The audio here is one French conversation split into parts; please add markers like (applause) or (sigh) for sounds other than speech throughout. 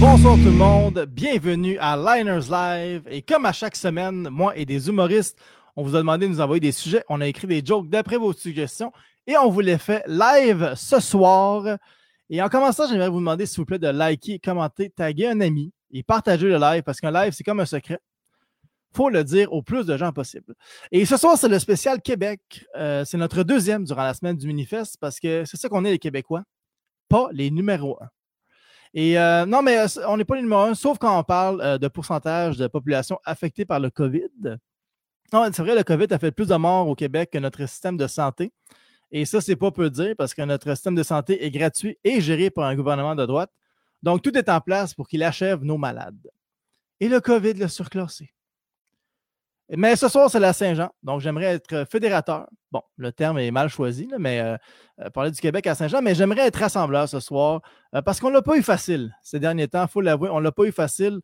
Bonsoir tout le monde, bienvenue à Liners Live. Et comme à chaque semaine, moi et des humoristes, on vous a demandé de nous envoyer des sujets. On a écrit des jokes d'après vos suggestions et on vous les fait live ce soir. Et en commençant, j'aimerais vous demander, s'il vous plaît, de liker, commenter, taguer un ami et partager le live parce qu'un live, c'est comme un secret. faut le dire au plus de gens possible. Et ce soir, c'est le spécial Québec. Euh, c'est notre deuxième durant la semaine du Minifest parce que c'est ça qu'on est les Québécois, pas les numéros un. Et euh, non, mais euh, on n'est pas les numéros un, sauf quand on parle euh, de pourcentage de population affectée par le COVID. Non, c'est vrai, le COVID a fait plus de morts au Québec que notre système de santé. Et ça, c'est pas peu dire parce que notre système de santé est gratuit et géré par un gouvernement de droite. Donc, tout est en place pour qu'il achève nos malades. Et le COVID l'a surclassé. Mais ce soir, c'est la Saint-Jean. Donc, j'aimerais être fédérateur. Bon, le terme est mal choisi, mais euh, euh, parler du Québec à Saint-Jean, mais j'aimerais être rassembleur ce soir euh, parce qu'on ne l'a pas eu facile ces derniers temps, il faut l'avouer, on ne l'a pas eu facile.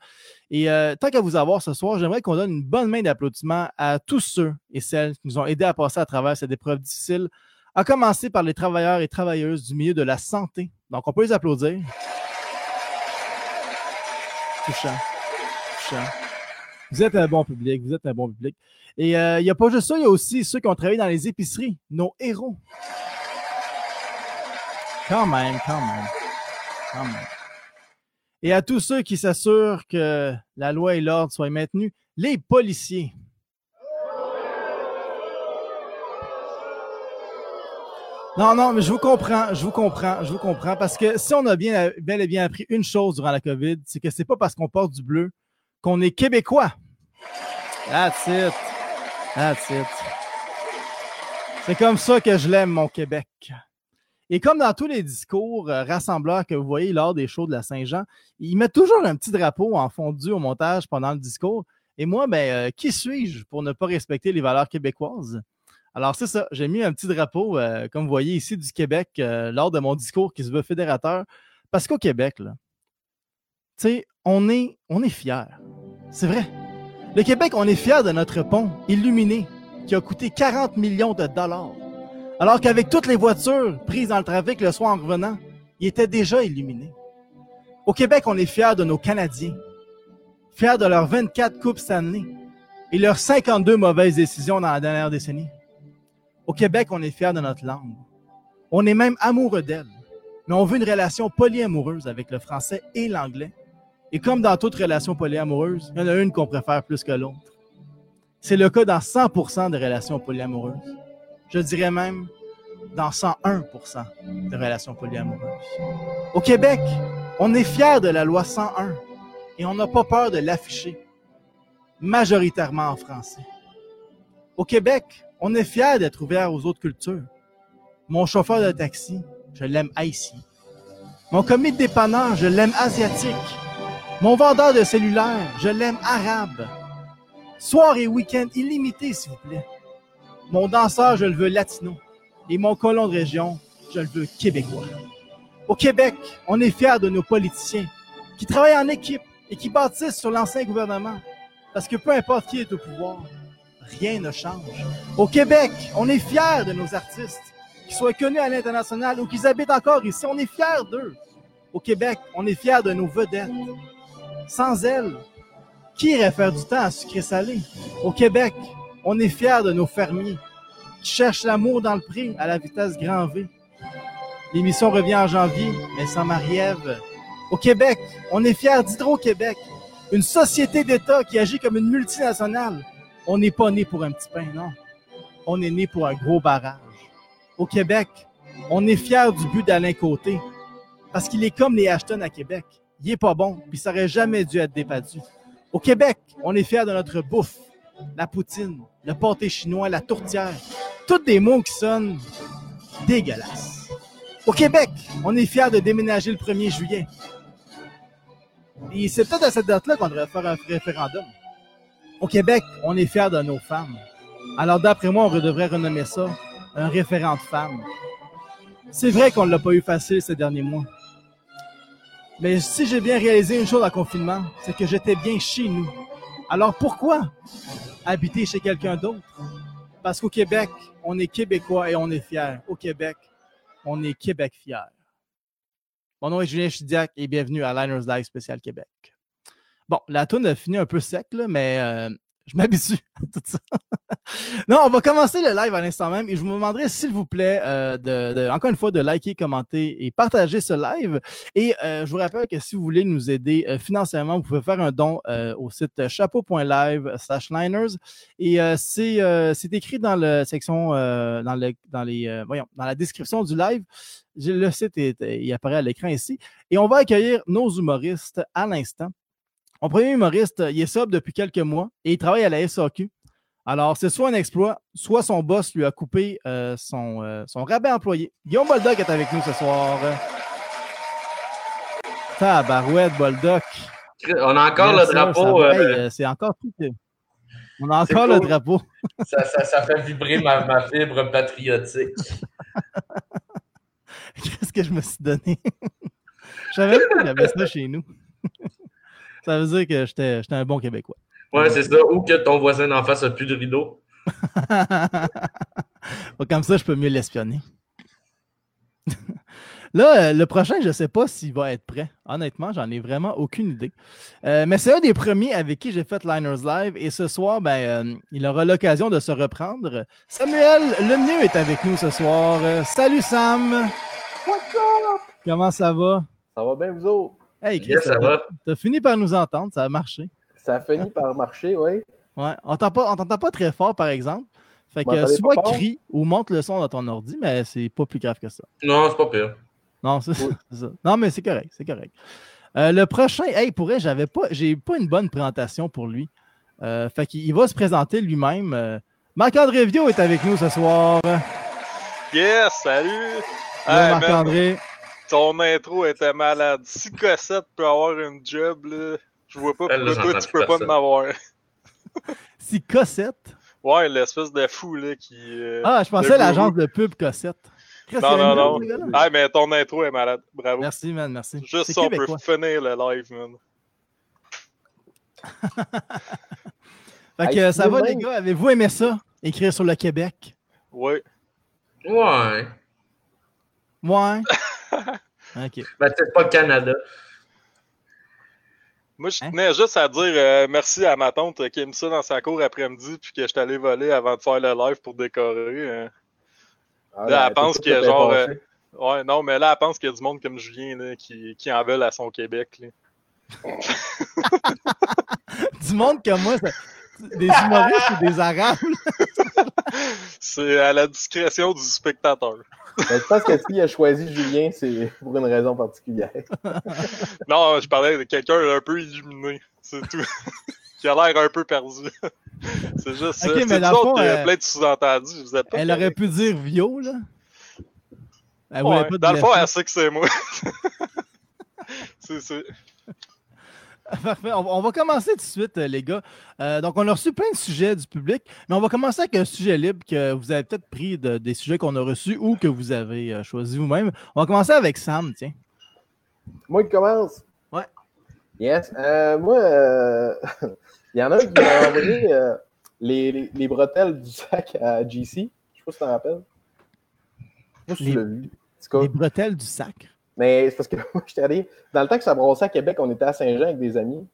Et tant qu'à vous avoir ce soir, j'aimerais qu'on donne une bonne main d'applaudissement à tous ceux et celles qui nous ont aidés à passer à travers cette épreuve difficile, à commencer par les travailleurs et travailleuses du milieu de la santé. Donc, on peut les applaudir. Touchant. Touchant. Vous êtes un bon public, vous êtes un bon public. Et euh, il n'y a pas juste ça, il y a aussi ceux qui ont travaillé dans les épiceries, nos héros. Quand même, quand même. Quand même. Et à tous ceux qui s'assurent que la loi et l'ordre soient maintenus, les policiers. Non, non, mais je vous comprends, je vous comprends, je vous comprends. Parce que si on a bien, bel et bien appris une chose durant la COVID, c'est que c'est pas parce qu'on porte du bleu qu'on est québécois. That's it. That's it. C'est comme ça que je l'aime, mon Québec. Et comme dans tous les discours euh, rassembleurs que vous voyez lors des shows de la Saint-Jean, ils mettent toujours un petit drapeau en fondu au montage pendant le discours. Et moi, ben, euh, qui suis-je pour ne pas respecter les valeurs québécoises? Alors, c'est ça. J'ai mis un petit drapeau, euh, comme vous voyez ici, du Québec euh, lors de mon discours qui se veut fédérateur. Parce qu'au Québec, là, tu sais, on est, on fiers. C'est vrai. Le Québec, on est fiers de notre pont illuminé qui a coûté 40 millions de dollars. Alors qu'avec toutes les voitures prises dans le trafic le soir en revenant, il était déjà illuminé. Au Québec, on est fiers de nos Canadiens, fiers de leurs 24 coupes Stanley et leurs 52 mauvaises décisions dans la dernière décennie. Au Québec, on est fiers de notre langue. On est même amoureux d'elle, mais on veut une relation polyamoureuse avec le français et l'anglais. Et comme dans toute relation polyamoureuse, il y en a une qu'on préfère plus que l'autre. C'est le cas dans 100% de relations polyamoureuses. Je dirais même dans 101% de relations polyamoureuses. Au Québec, on est fiers de la loi 101 et on n'a pas peur de l'afficher, majoritairement en français. Au Québec, on est fiers d'être ouvert aux autres cultures. Mon chauffeur de taxi, je l'aime haïtien. Mon commis de dépanneur, je l'aime asiatique. Mon vendeur de cellulaire, je l'aime arabe. Soir et week-end illimité, s'il vous plaît. Mon danseur, je le veux latino. Et mon colon de région, je le veux québécois. Au Québec, on est fiers de nos politiciens qui travaillent en équipe et qui bâtissent sur l'ancien gouvernement. Parce que peu importe qui est au pouvoir, rien ne change. Au Québec, on est fiers de nos artistes, qu'ils soient connus à l'international ou qu'ils habitent encore ici. On est fiers d'eux. Au Québec, on est fiers de nos vedettes. Sans elles, qui irait faire du temps à sucré salé? Au Québec, on est fiers de nos fermiers qui cherchent l'amour dans le pré à la vitesse grand V. L'émission revient en janvier, mais sans Marie-Ève. Au Québec, on est fiers d'Hydro-Québec, une société d'État qui agit comme une multinationale. On n'est pas né pour un petit pain, non. On est né pour un gros barrage. Au Québec, on est fiers du but d'Alain Côté, parce qu'il est comme les Ashton à Québec. Il est pas bon, puis ça aurait jamais dû être débattu. Au Québec, on est fiers de notre bouffe, la poutine, le pâté chinois, la tourtière. Tous des mots qui sonnent dégueulasses. Au Québec, on est fiers de déménager le 1er juillet. Et c'est peut-être à cette date-là qu'on devrait faire un référendum. Au Québec, on est fiers de nos femmes. Alors d'après moi, on devrait renommer ça un référent de femmes. C'est vrai qu'on ne l'a pas eu facile ces derniers mois. Mais si j'ai bien réalisé une chose en confinement, c'est que j'étais bien chez nous. Alors pourquoi habiter chez quelqu'un d'autre? Parce qu'au Québec, on est québécois et on est fiers. Au Québec, on est Québec fier. Mon nom est Julien Chidiac et bienvenue à Liners Live Spécial Québec. Bon, la tourne a fini un peu sec, là, mais euh, je m'habitue (laughs) à tout ça. non, on va commencer le live à l'instant même et je vous demanderai, s'il vous plaît, euh, de, encore une fois, de liker, commenter et partager ce live. Et euh, je vous rappelle que si vous voulez nous aider euh, financièrement, vous pouvez faire un don au site chapeau.live slash liners. Et c'est écrit dans la section, dans, le, dans, les, voyons, dans la description du live. Le site il apparaît à l'écran ici. Et on va accueillir nos humoristes à l'instant. Mon premier humoriste, il est sobre depuis quelques mois et il travaille à la SAQ. Alors, c'est soit un exploit, soit son boss lui a coupé euh, son, euh, son rabais employé. Guillaume Boldoc est avec nous ce soir. Tabarouette, Boldoc. On a encore le drapeau. Euh, c'est encore tout. On a encore le drapeau. (laughs) ça, ça, fait vibrer ma, ma fibre patriotique. (laughs) Qu'est-ce que je me suis donné? (laughs) je savais pas qu'il y avait ça chez nous. Ça veut dire que j'étais un bon Québécois. Ouais, c'est ça. Ou que ton voisin d'en face a plus de rideau. (laughs) Comme ça, je peux mieux l'espionner. (laughs) Là, euh, le prochain, je ne sais pas s'il va être prêt. Honnêtement, j'en ai vraiment aucune idée. Euh, mais c'est un des premiers avec qui j'ai fait Liners Live. Et ce soir, ben, euh, il aura l'occasion de se reprendre. Samuel Lemieux est avec nous ce soir. salut Sam! What's up? Comment ça va? Ça va bien, vous autres? Hey, Chris, ça va. Tu as fini par nous entendre, ça a marché. Ça a fini par marcher, oui. Ouais. On t'entend pas très fort, par exemple. Fait que soit crie ou monte le son dans ton ordi, mais c'est pas plus grave que ça. Non, c'est pas pire. Non, c'est (laughs) ça. Non, mais c'est correct, c'est correct. Euh, le prochain, hey, pour elle, j'avais pas, j'ai pas une bonne présentation pour lui. Euh, fait qu'il va se présenter lui-même. Euh, Marc-André Vio est avec nous ce soir. Yes, salut! Marc-André. Ton intro était malade. Si Cossette peut avoir une job, là, je vois pas pourquoi toi, tu peux pas m'avoir. (laughs) si Cossette? Ouais, l'espèce de fou là qui. Euh, ah, je pensais l'agence de pub Cossette. non, non, non. Ah, mais ton intro est malade. Bravo. Merci, man, merci. Juste ça, on peut finir le live, man. (laughs) fait que ça va, les gars? Avez-vous aimé ça? Écrire sur le Québec? Oui. Ouais. Ouais. (laughs) ok. Ben, c'est pas le Canada. Moi, je hein? tenais juste à dire euh, merci à ma tante qui a mis ça dans sa cour après-midi puis que je suis allé voler avant de faire le live pour décorer. Hein. Ah, là, elle pense qu'il y a genre. Euh, ouais, non, mais là, elle pense qu'il y a du monde comme Julien là, qui, qui en veulent à son Québec. (laughs) du monde comme moi, des humoristes ou des arabes? (laughs) C'est à la discrétion du spectateur. Je pense que s'il a choisi Julien, c'est pour une raison particulière. (laughs) non, je parlais de quelqu'un un peu illuminé, c'est tout. (laughs) qui a l'air un peu perdu. (laughs) c'est juste ça. c'est mais il y a plein de sous-entendus. Vous êtes elle aurait pu dire Vio, là. Elle ouais, pas dans le fond, elle sait que c'est moi. c'est (laughs) Parfait. On, va commencer tout de suite, euh, les gars. Euh, donc, on a reçu plein de sujets du public, mais on va commencer avec un sujet libre que vous avez peut-être pris des sujets qu'on a reçus ou que vous avez euh, choisi vous-même. On va commencer avec Sam, tiens. Moi qui commence. Ouais. Yes. moi, (laughs) il y en a qui m'ont envoyé les, les, bretelles du sac à GC. Je sais pas si tu t'en rappelles. Moi, je les, vu. Les bretelles du sac. Mais c'est parce que (laughs) moi, j'étais allé. Dans le temps que ça brossait à Québec, on était à Saint-Jean avec des amis.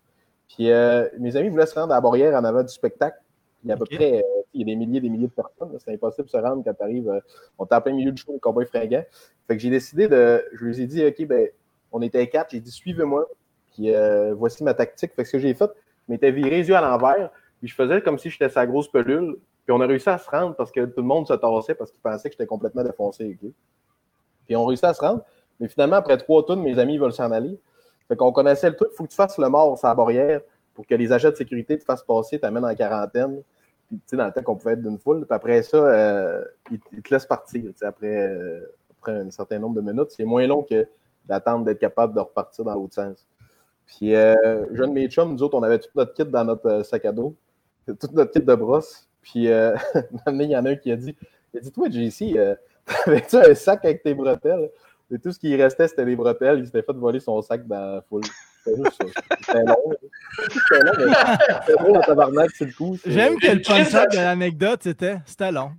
Puis euh, mes amis voulaient se rendre à la Borrière en avant du spectacle. Il y a à peu près euh, il y a des milliers et des milliers de personnes. C'est impossible de se rendre quand tu arrives. Euh, on était en plein milieu du show, les cowboys fringants. Fait que j'ai décidé de. Je lui ai dit, OK, ben, on était quatre. J'ai dit, suivez-moi. Puis voici ma tactique. Fait que ce que j'ai fait, je m'étais viré les yeux à l'envers. Puis je faisais comme si j'étais sa grosse pelule. Puis on a réussi à se rendre parce que tout le monde se tassait parce qu'il pensait que j'étais complètement défoncé. Puis on a réussi à se rendre. Mais finalement, après trois tours, mes amis veulent s'en aller. Fait qu'on connaissait le truc, il faut que tu fasses le mort sur la barrière pour que les agents de sécurité te fassent passer, t'amènent en quarantaine. Puis, tu sais, dans le temps qu'on pouvait être d'une foule. Puis après ça, euh, ils, te laissent partir, après, euh, après un certain nombre de minutes. C'est moins long que d'attendre d'être capable de repartir dans l'autre sens. Puis, euh, jeune mes chums, nous autres, on avait tout notre kit dans notre euh, sac à dos, tout notre kit de brosse. Puis, euh, (laughs) il y en a un qui a dit, il a dit, toi, JC, (laughs) t'avais-tu un sac avec tes bretelles? Et tout ce qui restait, c'était les bretelles. Il s'était fait voler son sac dans la foule. C'était juste ça. C'était long. C'était long, mais c'était drôle tabarnak, c'est le coup. J'aime que le punch de l'anecdote, c'était c'était long.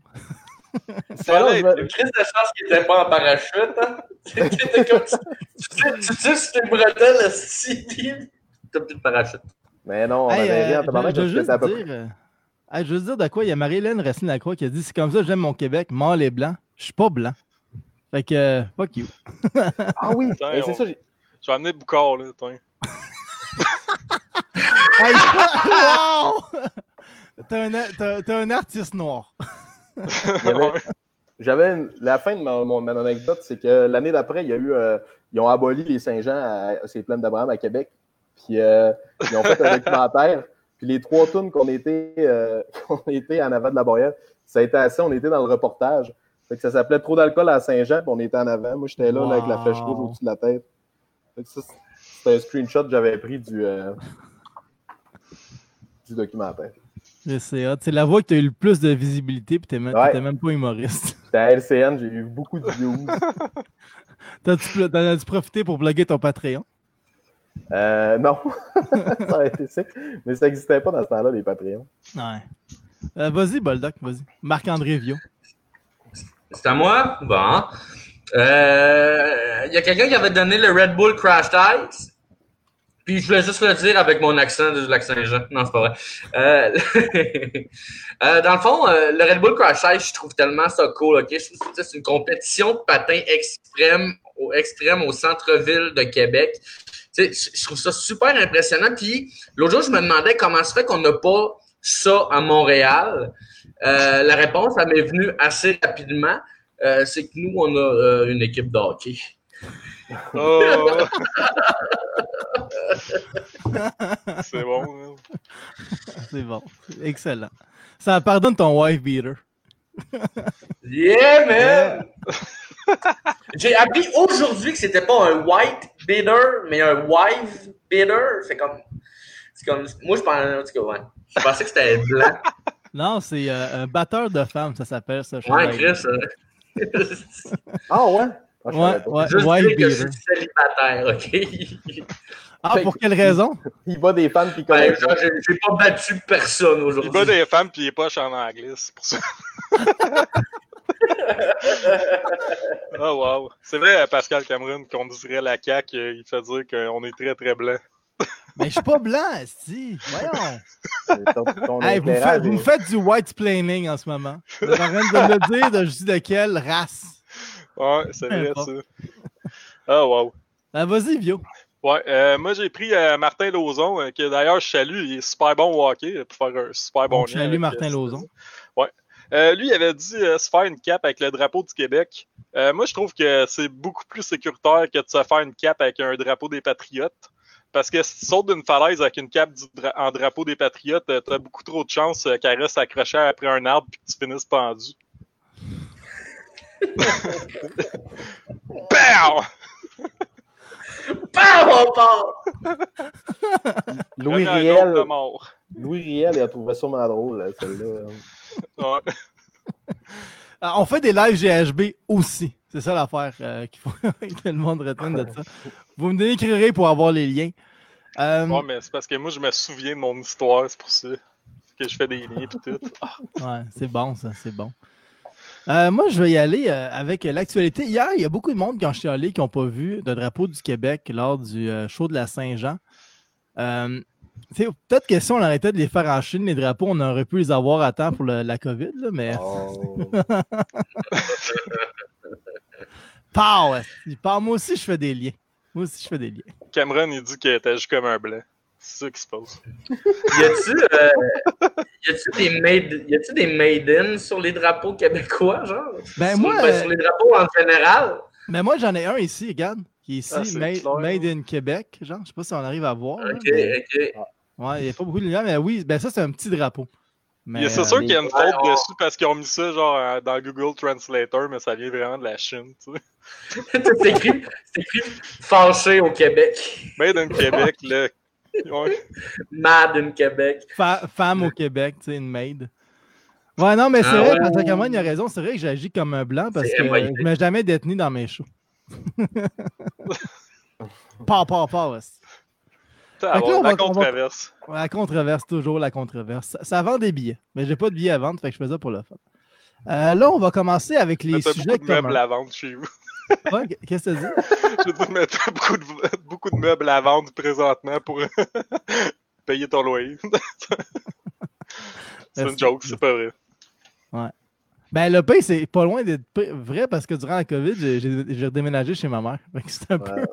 C'est là, une crise de chance qu'il n'était pas en parachute. Hein? (laughs) C'était comme tu, tu sais, sur tes bretelles, si t'as plus de parachute. Mais non, on hey, avait rien. Euh, je, veux juste dire, euh, je veux dire de quoi, il y a Marie-Hélène Racine-Lacroix qui a dit c'est comme ça j'aime mon Québec, mort les blancs. Je suis pas blanc. Fait que, euh, fuck you. (laughs) ah oui, c'est ça. Je vais amener Boucard, là, toi. (laughs) hey, wow! (laughs) T'es un, un, artiste noir. J'avais la fin de mon, anecdote, c'est que l'année d'après, il y a eu, euh, ils ont aboli les Saint-Jean à, ces plaines d'Abraham à Québec. Puis euh, ils ont fait un documentaire. Puis les trois tonnes qu'on était, euh, était en avant de la barrière, ça a été assez. On était dans le reportage. Fait que ça s'appelait Trop d'alcool à Saint-Jean, puis on était en avant. Moi, j'étais là, avec la flèche rouge au-dessus de la tête. C'était un screenshot que j'avais pris du, (laughs) du documentaire. C'est la voix que tu as eu le plus de visibilité, puis tu n'étais même pas humoriste. (laughs) C'était à LCN, j'ai eu beaucoup de views. (laughs) T'en as-tu profité pour bloguer ton Patreon? Euh, non. ça été sick. Mais ça n'existait pas dans ce temps-là, les Patreons. Ouais. Euh, vas-y, Boldoc, vas-y. Marc-André Vio. C'est à moi? Bon. Il euh, y a quelqu'un qui avait donné le Red Bull Crash Ice? Puis je voulais juste le dire avec mon accent du lac Saint-Jean. Non, c'est pas vrai. Euh, (laughs) euh, dans le fond, le Red Bull Crash Ice, je trouve tellement ça cool. Ok, c'est une compétition de patin extrême au extrême au centre-ville de Québec. je trouve ça super impressionnant. Puis l'autre jour, je me demandais comment se fait qu'on n'a pas ça à Montréal? la réponse, elle m'est venue assez rapidement. c'est que nous, on a une équipe de hockey. Oh. (laughs) C'est bon. Hein. (laughs) C'est bon. Excellent. Ça pardonne ton wife beater. (laughs) yeah, man! J'ai appris aujourd'hui que c'était pas un white beater, mais un wife beater. C'est comme. C'est comme. Moi, je pensais, ouais. je pensais que c'était blanc. (laughs) Non, c'est euh, un batteur de femmes, ça s'appelle ça. Ouais, Chris. ah ouais? Ah, ouais, ouais, Juste dire que je suis célibataire, OK? Ah, pour quelle raison? Il bat des femmes puis ben, J'ai pas battu personne aujourd'hui. Il bat des femmes puis il est pas en anglais, c'est pour ça. (laughs) oh wow. C'est vrai, Pascal Cameron, qu'on dirait la CAQ, il fait dire qu'on est très très blanc. Mais je suis pas blanc, si. Voyons. hey, vous, faites, vous, me faites du white planning en ce moment. Vous êtes en train de me dire de je dis de quelle race. Ouais, c'est vrai ça. Ah, wow. Ben, vas-y, Vio. Ouais, euh, moi j'ai pris euh, Martin Lozon, euh, que d'ailleurs je salue, il est super bon au hockey pour faire un super bon Je salue Martin Lozon. Ouais. lui, il avait dit se faire une cape avec le drapeau du Québec. moi, je trouve que c'est beaucoup plus sécuritaire que de se faire une cape avec un drapeau des Patriotes. Parce que si tu sautes d'une falaise avec une cape en drapeau des Patriotes, tu as beaucoup trop de chances qu'elle reste accrochée après un arbre et que tu finisses pendu. (laughs) Pow! Pow, Louis Riel. Louis Riel, il a trouvé ça sûrement drôle, celle-là. Ah, on fait des lives GHB aussi. C'est ça l'affaire euh, qu'il faut (laughs) que le monde retienne de ça. Vous me décrirez pour avoir les liens. Euh... Ouais, mais c'est parce que moi, je me souviens de mon histoire, c'est pour ça que je fais des liens et tout. Ouais, c'est bon, ça, c'est bon. Euh, moi, je vais y aller euh, avec l'actualité. Hier, il y a beaucoup de monde, quand je suis allé, qui n'ont pas vu le drapeau du Québec lors du euh, show de la Saint-Jean. Peut-être que si on arrêtait de les faire en Chine, les drapeaux, on aurait pu les avoir à temps pour la COVID, là, mais. Oh. (laughs) Moi aussi, je fais des liens. Moi aussi, je fais des liens. Cameron, il dit qu'il était juste comme un blanc. C'est ça qui se passe. y a-tu euh, des, made, y des made-in sur les drapeaux québécois, genre? Ben moi. Ben, sur les drapeaux en général? Mais ben, moi, j'en ai un ici, regarde, qui est ici, ah, made, in Québec, genre. Je sais pas si on arrive à voir. Ok, ok. Ouais, il n'y a pas beaucoup de lumière, mais oui, ben ça, c'est un petit drapeau. C'est sûr qu'il y a une faute dessus parce qu'ils ont mis ça genre euh, dans Google Translator, mais ça vient vraiment de la Chine, tu sais. (laughs) c'est écrit, écrit fâché au Québec. Made in Québec, là. Mad in Québec. femme au Québec, tu sais, une maid. Ouais, non, mais c'est ah vrai, parce que Cameron, il a raison. C'est vrai que j'agis comme un blanc parce que je ne m'ai jamais détenu dans mes shows. (laughs) pas, pas, pas, la controverse. La controverse, toujours la controverse. Ça, vend des billets, mais j'ai pas de billets à vendre, fait que je fais ça pour le fun. Euh, là, on va commencer avec les sujets beaucoup de meubles à vendre chez vous. Ouais, Qu'est-ce que tu dis? (laughs) Je veux dire, t'as beaucoup de, beaucoup de meubles à vendre présentement pour (laughs) payer ton loyer. (laughs) c'est une joke, c'est pas vrai. Ben, le pain, c'est pas loin d'être vrai parce que durant la COVID, j'ai- redéménagé chez ma mère. C'est un peu. Ouais.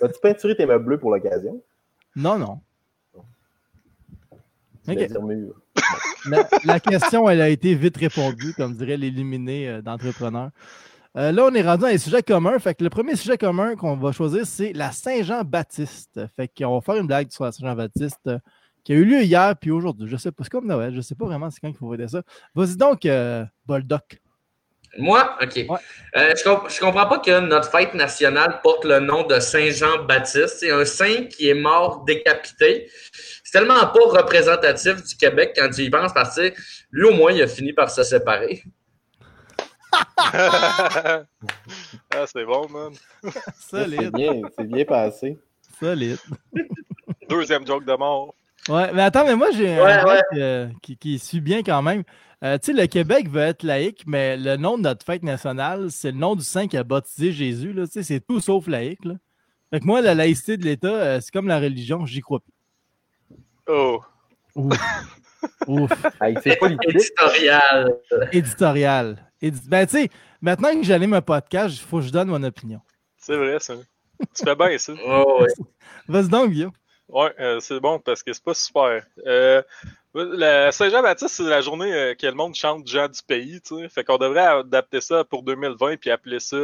Vas-tu peinturer tes meubles bleus pour l'occasion? Non, non. Dire. La, la question, elle a été vite répondue, comme dirait l'illuminé euh, d'entrepreneurs. Euh, là, on est rendu dans les sujets communs. Fait que le premier sujet commun qu'on va choisir, c'est la Saint-Jean-Baptiste. Fait qu'on va faire une blague sur la Saint-Jean-Baptiste euh, qui a eu lieu hier puis aujourd'hui. Je sais pas, c'est comme Noël. Je sais pas vraiment c'est quand il faut voir ça. Vas-y donc, euh, Boldoc. Moi, OK. Ouais. Euh, je, comp- je comprends pas que notre fête nationale porte le nom de Saint-Jean-Baptiste. C'est un saint qui est mort décapité. C'est tellement pas représentatif du Québec quand tu y penses parce que lui, au moins, il a fini par se séparer. (laughs) ah, c'est bon, man. (laughs) C'est Solide, bien, c'est bien passé. solide. Deuxième joke de mort. Ouais, mais attends, mais moi, j'ai Ouais, un ouais. euh, qui, qui suit bien quand même. Euh, tu sais, le Québec veut être laïque, mais le nom de notre fête nationale, c'est le nom du saint qui a baptisé Jésus. Tu sais, c'est tout sauf laïque. Là. Fait que moi, la laïcité de l'État, euh, c'est comme la religion, j'y crois plus. Oh. Ouf. (laughs) Ouf. Hey, c'est politique. Éditorial. Éditorial. Édi- Ben, tu sais, maintenant que j'anime un podcast, il faut que je donne mon opinion. C'est vrai, ça. Tu fais bien ça. Oh, ouais. (laughs) Vas-y donc, Guillaume. Ouais, euh, c'est bon parce que c'est pas super. Euh, la Saint-Jean-Baptiste, c'est la journée euh, que le monde chante gens du pays, tu sais. Fait qu'on devrait adapter ça pour 2020 puis appeler ça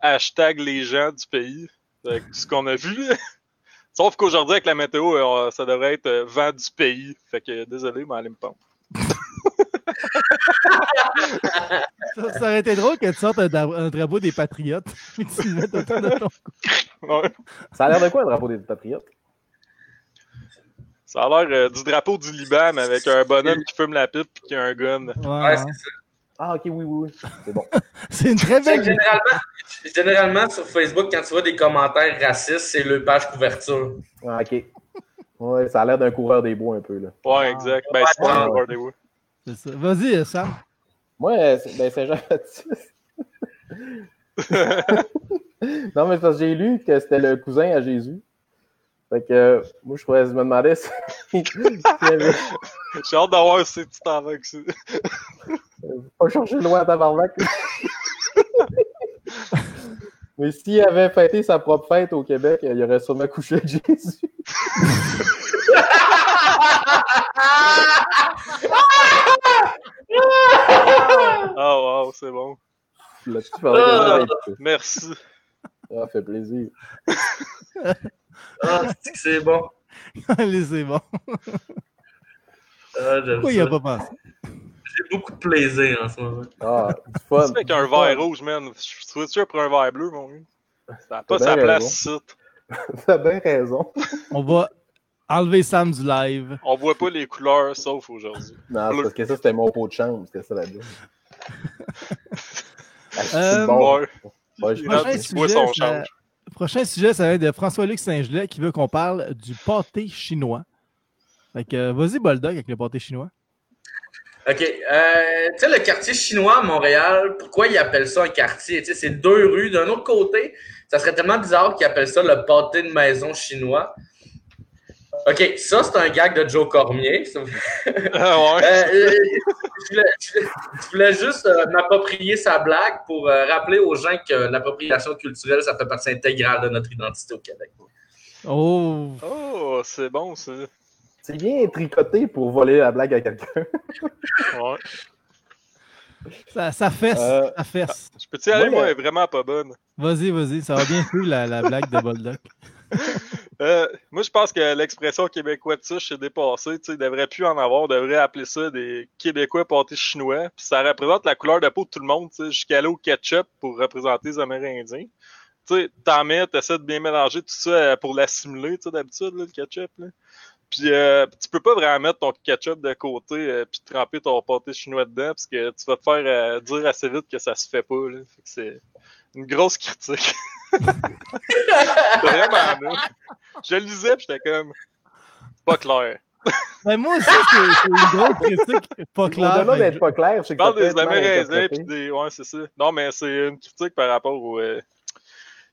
hashtag les gens du pays. Fait que ce qu'on a vu. (laughs) Sauf qu'aujourd'hui, avec la météo, euh, ça devrait être euh, vent du pays. Fait que désolé, mais allez me pendre. Ça, ça aurait été drôle que tu sortes un, dra- un drapeau des Patriotes et (laughs) que tu le mettes autour de ton cou. Ouais. Ça a l'air de quoi, un drapeau des patriotes? Ça a l'air euh, du drapeau du Liban, mais avec un bonhomme qui fume la pipe et qui a un gun. Ouais, c'est ça. Ah, ok, oui, oui, oui. C'est bon. (laughs) C'est une très belle. Généralement, généralement, sur Facebook, quand tu vois des commentaires racistes, c'est le page couverture. Ah, ok. Ouais, ça a l'air d'un coureur des bois un peu, là. Ouais, exact. Ben, c'est pas un rendez-vous. c'est ça. Vas-y, Sam. Moi, euh, c'est- ben, Saint-Jean-Baptiste. (laughs) non, mais parce que j'ai lu que c'était le cousin à Jésus. Fait que, euh, moi, je, je me demandais si. (laughs) J'ai hâte d'avoir ces petits temps avec ça. pas cherché loin à tabarnak. Mais s'il avait fêté sa propre fête au Québec, il aurait sûrement couché avec Jésus. Oh, wow, c'est bon. Ah. Merci. Ah, ça fait plaisir. Ah, c'est que c'est bon. (laughs) Allez, c'est bon. Ah, j'aime Pourquoi il a ça. pas pensé? J'ai beaucoup de plaisir en ce moment. Ah, du fun. C'est avec un verre rouge, man. Je suis sûr pour un verre bleu, mon gars. Ça n'a pas sa place ici. (laughs) T'as bien raison. On va enlever Sam du live. On voit pas les couleurs, sauf aujourd'hui. Non, parce que ça, c'était mon pot de chambre. C'était ça là-dedans. (laughs) Ah, c'est Euh, bon. Ouais. Ouais, je Il pense rentre, Prochain sujet, ça- va être de François-Luc Saint-Gelais qui veut qu'on parle du pâté chinois. Fait que, euh, vas-y, Boldoc, avec le pâté chinois. OK. Euh, tu sais, le quartier chinois à Montréal, pourquoi ils appellent ça un quartier? Tu sais, c'est deux rues. D'un autre côté, ça serait tellement bizarre qu'ils appellent ça le pâté de maison chinois. OK, ça, c'est un gag de Joe Cormier. (laughs) Ah ouais. Euh, je, voulais, je juste euh, m'approprier sa blague pour euh, rappeler aux gens que l'appropriation culturelle, ça fait partie intégrale de notre identité au Québec. Oh, Oh, c'est bon, ça. C'est bien tricoté pour voler la blague à quelqu'un. (laughs) Ouais. ça, ça fesse, Euh, ça fesse. Je peux-tu y aller, Ouais, moi, elle est vraiment pas bonne. Vas-y, vas-y, ça va bien plus la, la blague de Boldoc. (laughs) Euh, moi, je pense que l'expression québécois de souche est dépassée. Tu sais, il devrait plus en avoir. On devrait appeler ça des Québécois pâtés chinois. Puis ça représente la couleur de peau de tout le monde, tu sais, jusqu'à aller au ketchup pour représenter les Amérindiens. Tu sais, t'en mets, t'essaies de bien mélanger tout ça euh, pour l'assimiler, tu sais, d'habitude, le ketchup, là. Puis euh, tu peux pas vraiment mettre ton ketchup de côté euh, puis tremper ton pâté chinois dedans parce que tu vas te faire euh, dire assez vite que ça se fait pas, là. Une grosse critique. Vraiment, là. Je le lisais, puis j'étais comme. Pas clair. Mais moi aussi, c'est une grosse critique pas claire. Au-delà d'être pas clair, c'est que. parle des Amérindiens puis des. Ouais, c'est ça. Non, mais c'est une critique par rapport au. Euh,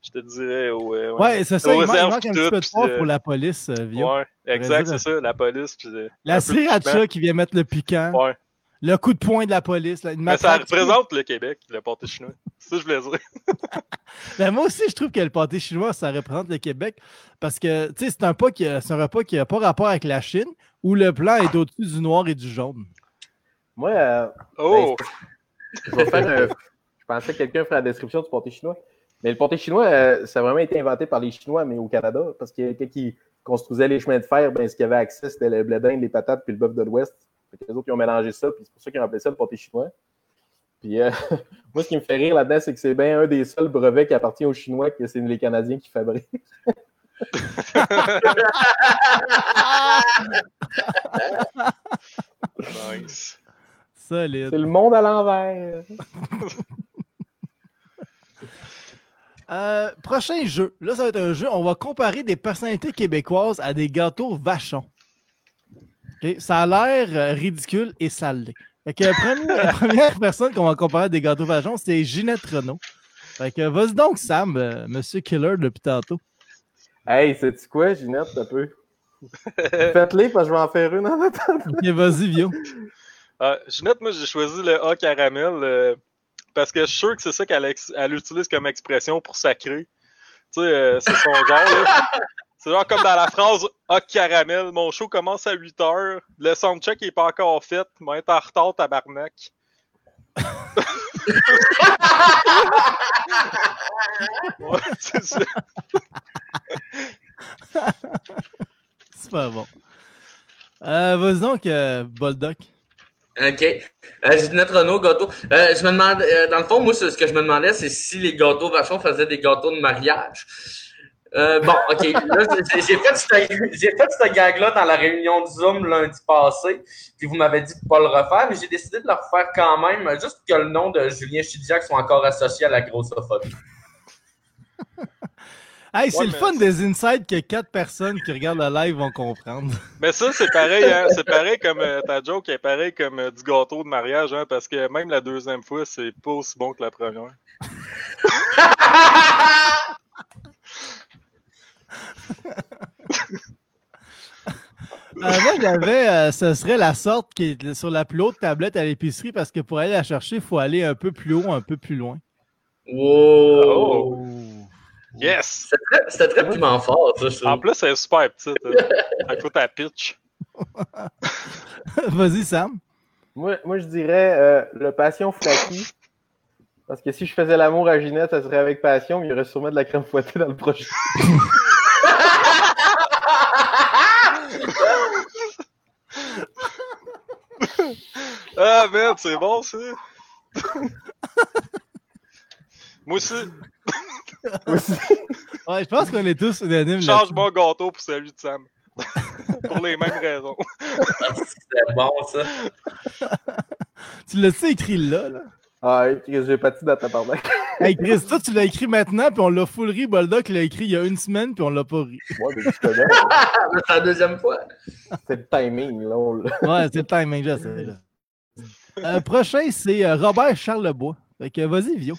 je te dirais au. Euh, ouais, c'est ça. Il manque, il manque, un petit peu de force pour la police, euh, Ouais, exact, c'est ça, la police. Puis, la sriracha qui vient mettre le piquant. Ouais. Le coup de poing de la police. Là, mais ça représente le Québec, le pâté chinois. (laughs) Ça je voulais dire. (laughs) ben, moi aussi, je trouve que le pâté chinois, ça représente le Québec. Parce que c'est un, pas qui, un repas qui n'a pas rapport avec la Chine, où le plan est au-dessus du noir et du jaune. Moi, euh, oh. Ben, je, faire je pensais que quelqu'un ferait la description du pâté chinois. Mais le pâté chinois, euh, ça a vraiment été inventé par les Chinois, mais au Canada, parce qu'il y a quelqu'un qui construisait les chemins de fer, ben, ce qu'il y avait accès, c'était le blé d'Inde, les patates, puis le bœuf de l'Ouest. Les autres, ils ont mélangé ça, puis c'est pour ça qu'ils ont appelé ça le pâté chinois. Puis euh, (laughs) moi, ce qui me fait rire là-dedans, c'est que c'est bien un des seuls brevets qui appartient aux Chinois que c'est les Canadiens qui fabriquent. (laughs) nice. Solide. C'est le monde à l'envers. (laughs) Euh, prochain jeu. Là, ça va être un jeu. On va comparer des personnalités québécoises à des gâteaux vachons. Ça a l'air euh, ridicule et ça l'est. la, première, (laughs) personne qu'on va comparer à des gâteaux vachons, c'est Ginette Renault. Fait que vas-y donc, Sam, euh, Monsieur Killer depuis tantôt. Hey, sais-tu quoi, Ginette, un peu? (laughs) Faites-les parce que je vais en faire une en attendant. Ok, vas-y, Vio. Ginette, moi, j'ai choisi le A caramel parce que je suis sûr que c'est ça qu'elle utilise comme expression pour sacrer. Tu sais, c'est son genre. (laughs) C'est genre comme dans la phrase Ah, caramel, mon show commence à 8 heures. Le soundcheck n'est pas encore fait. Il va être en retard, tabarnak. (laughs) ouais, c'est ça. c'est pas bon. Euh, Vas-y donc, euh, Boldoc. OK. Euh, notre Renault, gâteau. Euh, je me demande, euh, dans le fond, moi, ce que je me demandais, c'est si les gâteaux vachons faisaient des gâteaux de mariage. Euh, bon, OK. j'ai fait ce gag-là dans la réunion de Zoom lundi passé, puis vous m'avez dit de ne pas le refaire, mais j'ai décidé de le refaire quand même, juste que le nom de Julien Chidiac soit encore associé à la grossophobie. (laughs) Hey, c'est le fun des insights que quatre personnes qui regardent le live vont comprendre. (laughs) Mais ça, c'est pareil, hein? c'est pareil comme euh, ta joke est pareil comme euh, du gâteau de mariage, hein? parce que même la deuxième fois, c'est pas aussi bon que la première. (laughs) Euh, moi, j'avais, euh, ce serait la sorte qui est sur la plus haute tablette à l'épicerie parce que pour aller la chercher, il faut aller un peu plus haut, un peu plus loin. Wow! Oh. Yes! C'était très, piment fort, ça. En plus, c'est super petit. (laughs) À côté à pitch. (laughs) Vas-y, Sam. Moi, moi, je dirais euh, le passion flaky. Parce que si je faisais l'amour à Ginette, ça serait avec passion, mais il y aurait sûrement de la crème fouettée dans le prochain. (laughs) ah merde, c'est bon ça. Moi aussi. (laughs) Ouais, je pense qu'on est tous unanimes. Change mon gâteau pour celui de Sam. (laughs) pour les mêmes raisons. c'est bon ça. (laughs) tu l'as-tu écrit là, là? Ah, j'ai pas dit dans ta (laughs) Hey Chris, toi tu l'as écrit maintenant, puis on l'a full ri. Boldoc l'a écrit il y a une semaine, puis on l'a pas ri. Ouais, mais je connais. (laughs) c'est la deuxième fois. C'est le timing, là. ouais, c'est le timing, je sais. Là. Euh, prochain, c'est euh, Robert Charlebois. Fait que vas-y, Vio.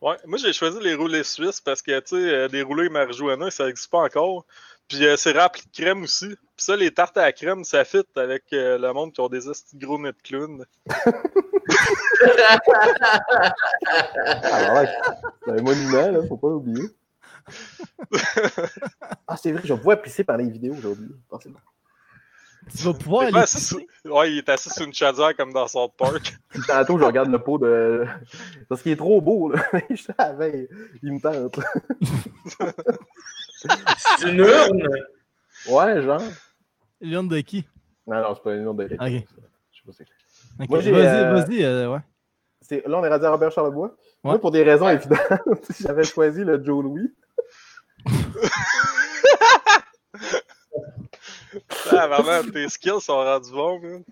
Ouais, moi j'ai choisi les roulés suisses parce que, tu sais, euh, des roulés marijuana, ça n'existe pas encore. Puis c'est rempli de crème aussi. Puis ça, les tartes à la crème, ça fit avec le monde qui ont des gros nez de clown. (laughs) Alors, c'est un monument, là, faut pas l'oublier. ah, c'est vrai, je vois pisser par les vidéos aujourd'hui. Tu vas pouvoir aller pisser. Ouais, il est assis sur une chaudière comme dans South Park. tantôt, je regarde le pot de. Parce qu'il est trop beau, là. (laughs) je savais, il me tente. c'est une urne. Ouais, genre. Une urne de qui? Non, non, c'est pas une urne de qui. Ok. Je sais pas c'est vas-y, euh, vas-y, euh, ouais. Là, on est rendu à Robert Charlebois. Moi, pour des raisons évidentes, (laughs) j'avais choisi le Joe Louis. (laughs) ah, vraiment, tes skills sont rendus bons, man.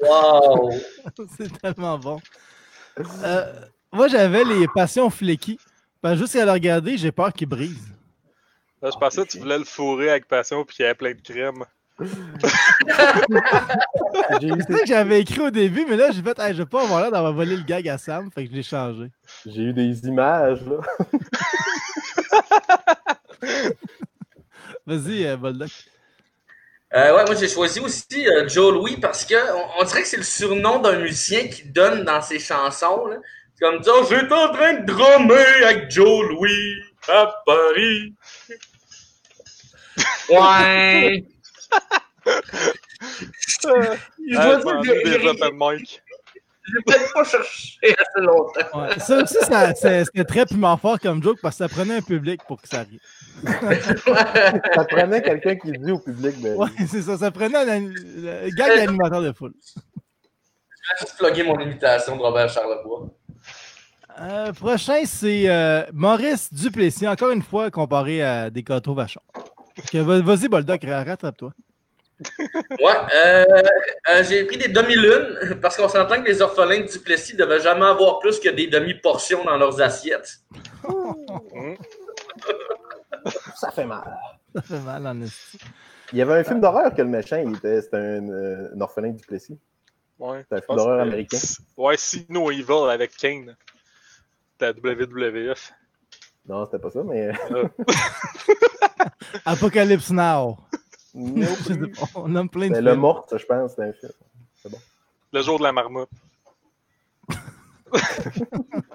Wow! (laughs) C'est tellement bon. Euh, moi, j'avais les passions. Ben, juste à le regarder, j'ai peur qu'il brise. je pensais que tu voulais le fourrer avec passion puis qu'il y avait plein de crème. (laughs) C'est ça que j'avais écrit au début, mais là, j'ai fait, hey, je vais pas avoir l'air d'avoir volé le gag à Sam, fait que je l'ai changé. J'ai eu des images, là. (laughs) Vas-y, euh, Euh, ouais, moi j'ai choisi aussi euh, Joe Louis parce que on, dirait que c'est le surnom d'un musicien qui donne dans ses chansons. C'est comme dire J'étais en train de drummer avec Joe Louis à Paris. (laughs) Ouais. Je dois dire que j'ai peut-être pas cherché assez longtemps. Ouais, ça aussi, c'était très piment fort comme joke parce que ça prenait un public pour que ça arrive. ça prenait quelqu'un qui dit au public. Ben, ouais, c'est ça. Ça prenait un, gars d'animateur de foule. Je vais juste plugger mon imitation de Robert Charlebois. Euh, prochain, c'est euh, Maurice Duplessis, encore une fois comparé à des gâteaux vachons. Vas-y, Boldoc, rattrape-toi. Ouais, euh, euh, j'ai pris des demi-lunes parce qu'on s'entend que les orphelins de Duplessis ne devaient jamais avoir plus que des demi-portions dans leurs assiettes. (laughs) Ça fait mal. Ça fait mal, en Il y avait un film d'horreur que le méchant, il était, c'était un, euh, orphelin de Duplessis. Ouais. C'était un film d'horreur américain. Ouais, See No Evil avec Kane. C'était à WWF. Non, c'était pas ça, mais. (laughs) Apocalypse Now. (laughs) On nomme plein de films. Le mort, je pense, c'est un film. C'est bon. Le jour de la marmotte. (laughs)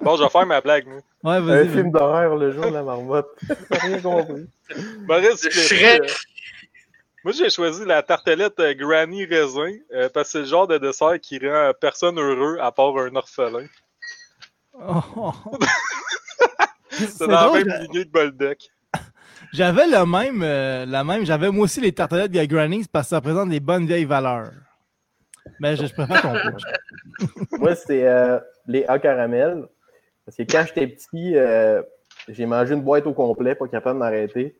bon, je vais faire ma blague, moi. Ouais, un film d'horreur, le jour de la marmotte. (laughs) Rien compris. Maurice, Shrek. Moi, j'ai choisi la tartelette euh, Granny Raisin euh, parce que c'est le genre de dessert qui rend personne heureux à part un orphelin. Oh. c'est dans la même lignée que Bolduc. J'avais le même, euh, la même, j'avais moi aussi les tartelettes de Granny's parce que ça représente des bonnes vieilles valeurs. Mais je, préfère ton (laughs) Moi, c'est euh, les A caramel. Parce que quand j'étais petit, euh, j'ai mangé une boîte au complet, pas capable de m'arrêter.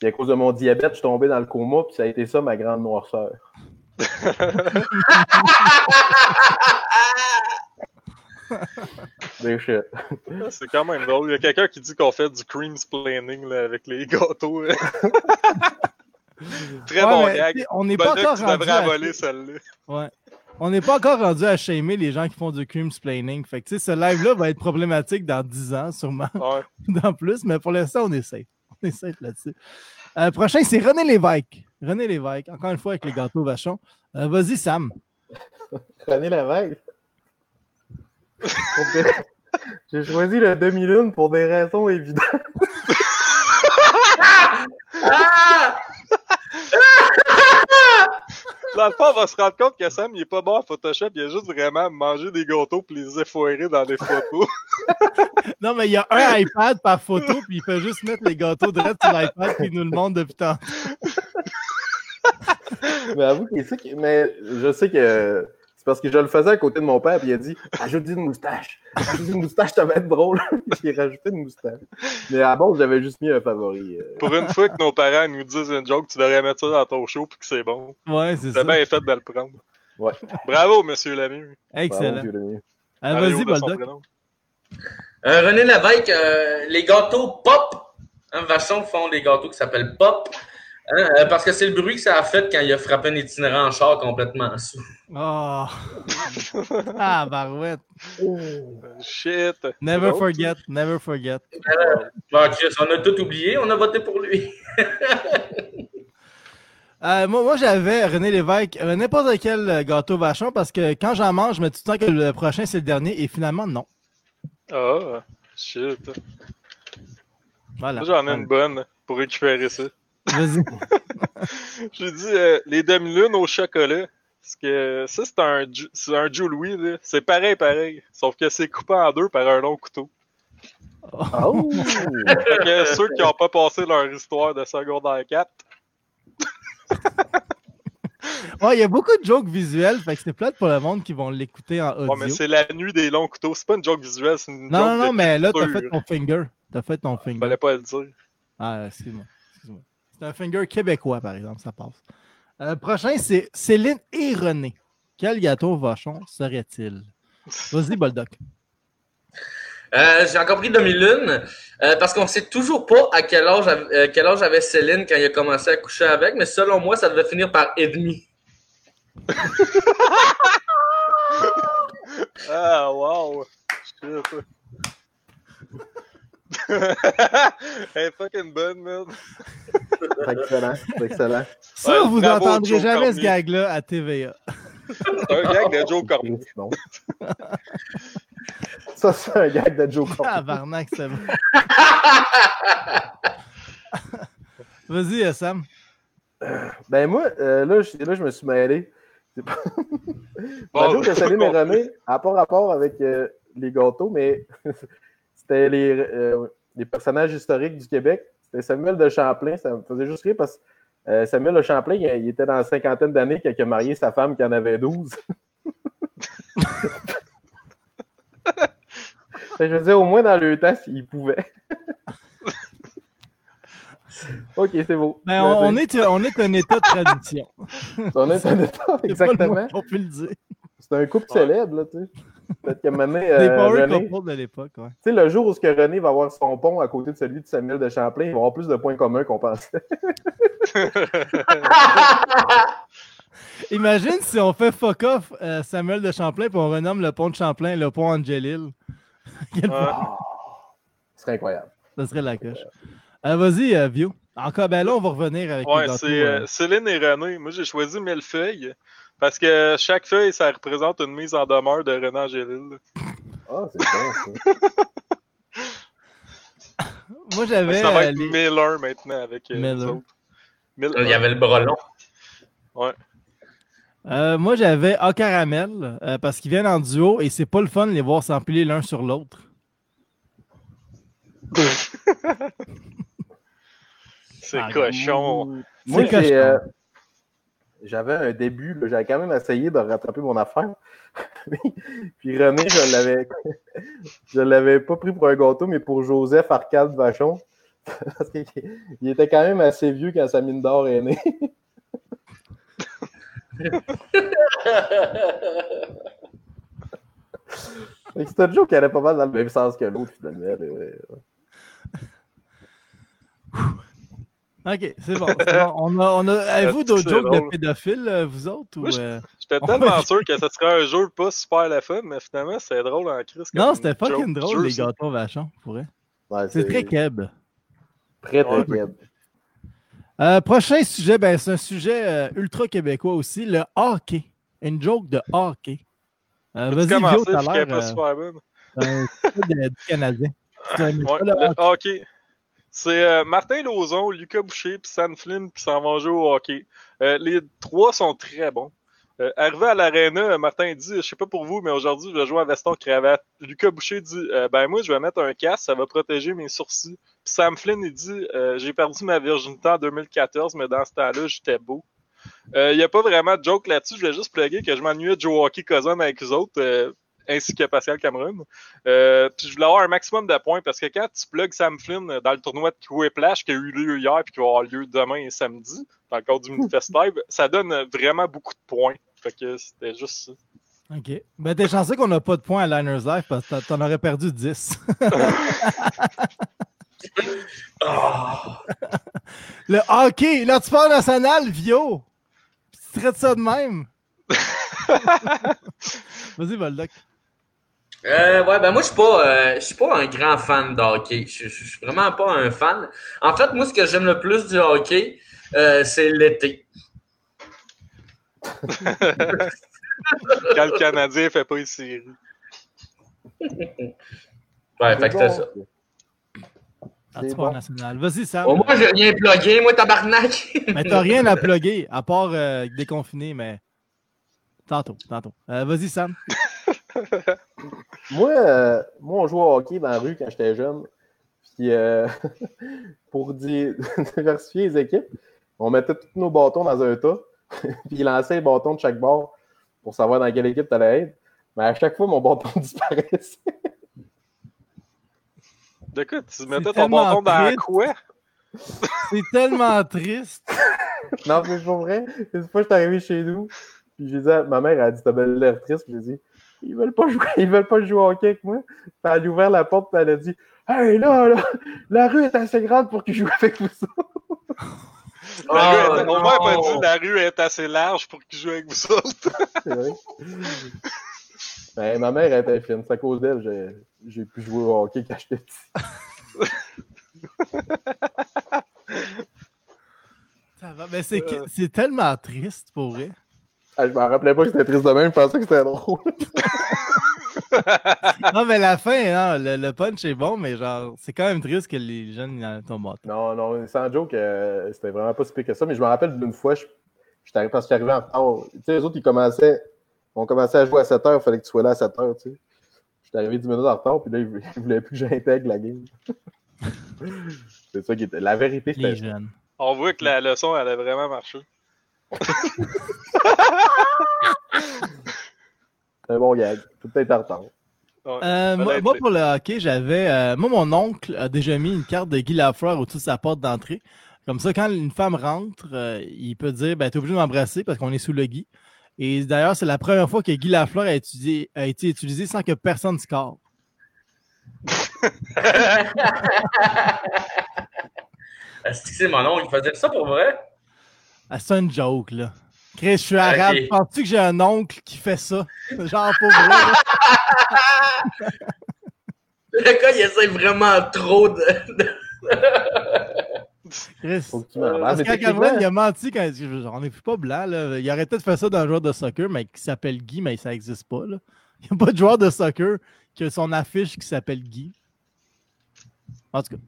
Puis à cause de mon diabète, je suis tombé dans le coma, puis ça a été ça ma grande noirceur. (laughs) (laughs) C'est quand même drôle. Il y a quelqu'un qui dit qu'on fait du cream splaining là, avec les gâteaux. (laughs) Très bon gag. On n'est pas encore rendu à... voler celle-là. Ouais. On n'est pas encore rendu à shamer les gens qui font du cream splaining. Fait que, ce live-là va être problématique dans 10 ans, sûrement. Ouais. (laughs) dans plus, mais pour l'instant, on est safe. On est safe là-dessus. Euh, prochain, c'est René Lévesque. René Lévesque, encore une fois avec les gâteaux vachons. Euh, vas-y, Sam. René Lévesque. J'ai choisi la demi-lune pour des raisons évidentes. (laughs) Dans le fond, on va se rendre compte que Sam, il est pas bon à Photoshop, il a juste vraiment mangé des gâteaux puis les effoirer dans des photos. (laughs) non, mais il y a un iPad par photo, puis il peut juste mettre les gâteaux direct sur l'iPad, puis il nous le montre depuis tant. mais avoue que, mais je sais que c'est parce que je le faisais à côté de mon père, puis il a dit Ajoute une moustache. Ajoute une moustache, ça va être drôle. (laughs) J'ai rajouté une moustache. Mais à bon, j'avais juste mis un favori. Euh. Pour une fois que nos parents nous disent une joke, tu devrais mettre ça dans ton show, puis que c'est bon. Ouais, c'est ça. C'est bien fait de le prendre. Ouais. Bravo, monsieur Lamy. Excellent. Vas-y, Boldoc. Euh, René Lévesque, euh, les gâteaux pop. Un Vachon font des gâteaux qui s'appellent pop. Hein, euh, parce que c'est le bruit que ça a fait quand il a frappé un itinérant en char complètement sous. (laughs) Oh! ah, barouette! Oh, shit! Never forget, never forget. Euh, on a tout oublié, on a voté pour lui. (laughs) Euh, moi, moi j'avais René Lévesque, n'importe quel gâteau vachon, parce que quand j'en mange, je me dis tout le temps que le prochain c'est le dernier, et finalement, non. Oh, shit. Voilà. J'en ai une bonne pour récupérer ça. Vas-y. (laughs) J'ai dit euh, les demi-lunes au chocolat. Parce que ça, c'est un, c'est un Joe Louis. C'est pareil, pareil. Sauf que c'est coupé en deux par un long couteau. Oh! (laughs) ceux qui n'ont pas passé leur histoire de secondaire 4. (laughs) ouais, il y a beaucoup de jokes visuels, fait que c'est plate pour le monde qui vont l'écouter en audio. Ouais, mais c'est la nuit des longs couteaux. C'est pas une joke visuelle, c'est une non, joke Non, non, mais là, t'as fait ton finger. T'as fait ton finger. Fallait pas le dire. Ah, excuse-moi. C'est un finger québécois, par exemple, ça passe. Euh, prochain, c'est Céline et René. Quel gâteau vachon serait-il? Vas-y, Boldoc. Euh, j'ai encore pris demi-lune euh, parce qu'on sait toujours pas à quel âge, euh, quel âge avait Céline quand il a commencé à coucher avec, mais selon moi, ça devait finir par et demi. (laughs) ah, wow! Elle est fucking bonne, man. C'est excellent, c'est excellent. Ça, Ouais, vous n'entendrez Joe jamais ce gag-là à TVA. C'est un gag de Joe Cormier. Non. Ça, c'est un gag de Joe Cormier. Tabarnak, c'est bon. Vas-y, euh, Sam. Ben moi, euh, là, je, là, je me suis mêlé. Pas... Bon, Céline et bon. René n'a pas rapport avec euh, les gâteaux, mais c'était les, euh, les personnages historiques du Québec. C'était Samuel de Champlain. Ça me faisait juste rire parce que euh, Samuel de Champlain, il, il était dans la cinquantaine d'années quand il a marié sa femme qui en avait 12. (laughs) Fait que je me disais, au moins dans le temps, s'il pouvait. (laughs) ok, c'est beau. Ben, on, on est, on est un état de tradition. (laughs) On est un état, C'est pas le exactement. moins qu'on peut le dire. C'est un couple Ouais. célèbre, là, tu sais. Peut-être qu'à un moment donné, Les euh, René, tu de l'époque, ouais. sais, le jour où ce que René va avoir son pont à côté de celui de Samuel de Champlain, il va avoir plus de points communs qu'on pensait. (laughs) Imagine si on fait fuck off euh, Samuel de Champlain puis on renomme le pont de Champlain le pont Angelil. (laughs) Fun. Ce serait incroyable. Ça serait la coche. Euh, Vas-y, euh, Vio. Encore, ben là, on va revenir avec Ouais, c'est euh, Céline et René. Moi, j'ai choisi mille feuilles parce que chaque feuille, ça représente une mise en demeure de René Angélil. Ah, c'est bon, ça. (laughs) Moi, j'avais. Ça va euh, être les- Miller maintenant avec euh, Miller. les autres. Miller. Il y avait le bras long. euh, moi, j'avais A Caramel euh, parce qu'ils viennent en duo et c'est pas le fun de les voir s'empiler l'un sur l'autre. (laughs) C'est Ah, cochon. Moi, C'est cochon. J'avais un début, j'avais quand même essayé de rattraper mon affaire. (laughs) Puis René, je l'avais, (laughs) je l'avais pas pris pour un gâteau, mais pour Joseph Arcade Vachon. (laughs) Parce qu'il il était quand même assez vieux quand sa mine d'or est née. C'était un joke qui allait pas mal dans le même sens que l'autre, finalement. Ok, c'est bon. c'est bon. On a, on a, (laughs) avez-vous d'autres C'est jokes de pédophiles, euh, vous autres? Ou, euh, J'étais tellement sûr que ce serait un jeu pas super la fun, mais finalement, c'est drôle en crise. Non, c'était fucking drôle, Jeu, les gâteaux vachons, pour vrai. Ouais, C'est très keb. Très, très Ouais. keb. Euh, prochain sujet, ben, c'est un sujet euh, ultra québécois aussi, le hockey. Une joke de hockey. Euh, Vas-y, l'air pas euh, super bonne. un (laughs) du Canadien. Ouais, le le hockey? hockey. C'est euh, Martin Lauzon, Lucas Boucher puis Sam Flynn qui s'en vont jouer au hockey. Euh, les trois sont très bons. Euh, arrivé à l'aréna, Martin dit Je sais pas pour vous, mais aujourd'hui, je vais jouer à veston cravate. Lucas Boucher dit euh, Ben, moi, je vais mettre un casque, ça va protéger mes sourcils. Puis Sam Flynn, il dit euh, J'ai perdu ma virginité en 2014, mais dans ce temps-là, j'étais beau. Il n'y a pas vraiment de joke là-dessus. Je voulais juste plugger que je m'ennuyais de jouer au hockey cousin avec eux autres, euh, ainsi que Pascal Cameron. Euh, puis je voulais avoir un maximum de points parce que quand tu plugs Sam Flynn dans le tournoi de Quiplash qui a eu lieu hier puis qui va avoir lieu demain et samedi, dans le cadre du Minifest (laughs) Live, ça donne vraiment beaucoup de points. Fait que c'était juste ça. OK. Ben, t'es chanceux qu'on n'a pas de points à Liners Life parce que t'en- aurais perdu 10. (laughs) Ah. le hockey, là, tu parles national, Vio. Tu traites ça de même. (laughs) Vas-y, Voldoc. Euh, ouais, ben moi, je suis pas, euh, je suis pas un grand fan de hockey. Je je- je suis vraiment pas un fan. En fait, moi, ce que j'aime le plus du hockey, euh, c'est l'été. Quand le Canadien fait pas une série. Ouais, fait que c'est ça. Bon. national. Vas-y, Sam. Au moins, j'ai rien plugué, moi, tabarnak. (laughs) Mais t'as rien à plugger, à part euh, déconfiner, mais. Tantôt, tantôt. Euh, Vas-y, Sam. (laughs) (laughs) Moi, euh, moi, on jouait au hockey dans la rue quand j'étais jeune. Puis, euh, (laughs) pour di- (laughs) diversifier les équipes, on mettait tous nos bâtons dans un tas. puis, il lançait les bâtons de chaque bord pour savoir dans quelle équipe tu allais être. Mais à chaque fois, mon bâton disparaissait. De quoi, tu mettais ton bâton dans quoi? C'est tellement triste. non, mais c'est pas vrai. Une fois, je suis arrivé chez nous. Puis, j'ai dit, à- ma mère a dit, t'as belle l'air triste. Puis, j'ai dit, ils veulent pas jouer, (laughs) ils veulent pas jouer au hockey avec moi. elle a ouvert la porte et elle a dit Hey là, là, la rue est assez grande pour qu'ils jouent avec vous (laughs) La, rue est, pas dit la rue est assez large pour qu'ils jouent avec vous autres. (laughs) ben, ma mère était fine. C'est à cause d'elle j'ai pu jouer au hockey quand j'étais petit. Mais c'est tellement triste pour vrai. Ah, je me rappelais pas que c'était triste de même, je pensais que c'était drôle. (laughs) non, mais la fin, hein, le, punch est bon, mais genre, c'est quand même triste que les jeunes en tombent mort. Non, non, sans joke, euh, c'était vraiment pas si pire que ça, mais je me rappelle d'une fois, je, je parce que j'arrivais en retard. Tu sais, les autres, ils commençaient, on commençait à jouer à 7 h, il fallait que tu sois là à 7 h, tu sais. J'étais arrivé 10 minutes en retard, puis là, ils, voulaient plus que j'intègre la game. (laughs) c'est ça qui était. La vérité, c'était. On voit que la leçon, elle a vraiment marché. (laughs) C'est un bon gag. Tout être en retard. Euh, moi, pour le hockey, j'avais. Euh, moi, mon oncle a déjà mis une carte de Guy Lafleur au-dessus de sa porte d'entrée. Comme ça, quand une femme rentre, euh, il peut dire ben, T'es obligé de m'embrasser parce qu'on est sous le Guy. Et d'ailleurs, c'est la première fois que Guy Lafleur a, a été utilisé sans que personne score. (laughs) Est-ce que c'est mon oncle qui faisait ça pour vrai? Ah, c'est une joke, là. Chris, je suis arabe. Penses-tu que j'ai un oncle qui fait ça? Genre pour vrai. (laughs) Le gars, il essaie vraiment trop de. Chris, Faut que tu parce il a menti quand on est plus pas blanc. Là. Il aurait peut-être fait ça d'un joueur de soccer, mais qui s'appelle Guy, mais ça n'existe pas. Là. Il n'y a pas de joueur de soccer qui a son affiche qui s'appelle Guy. En tout cas,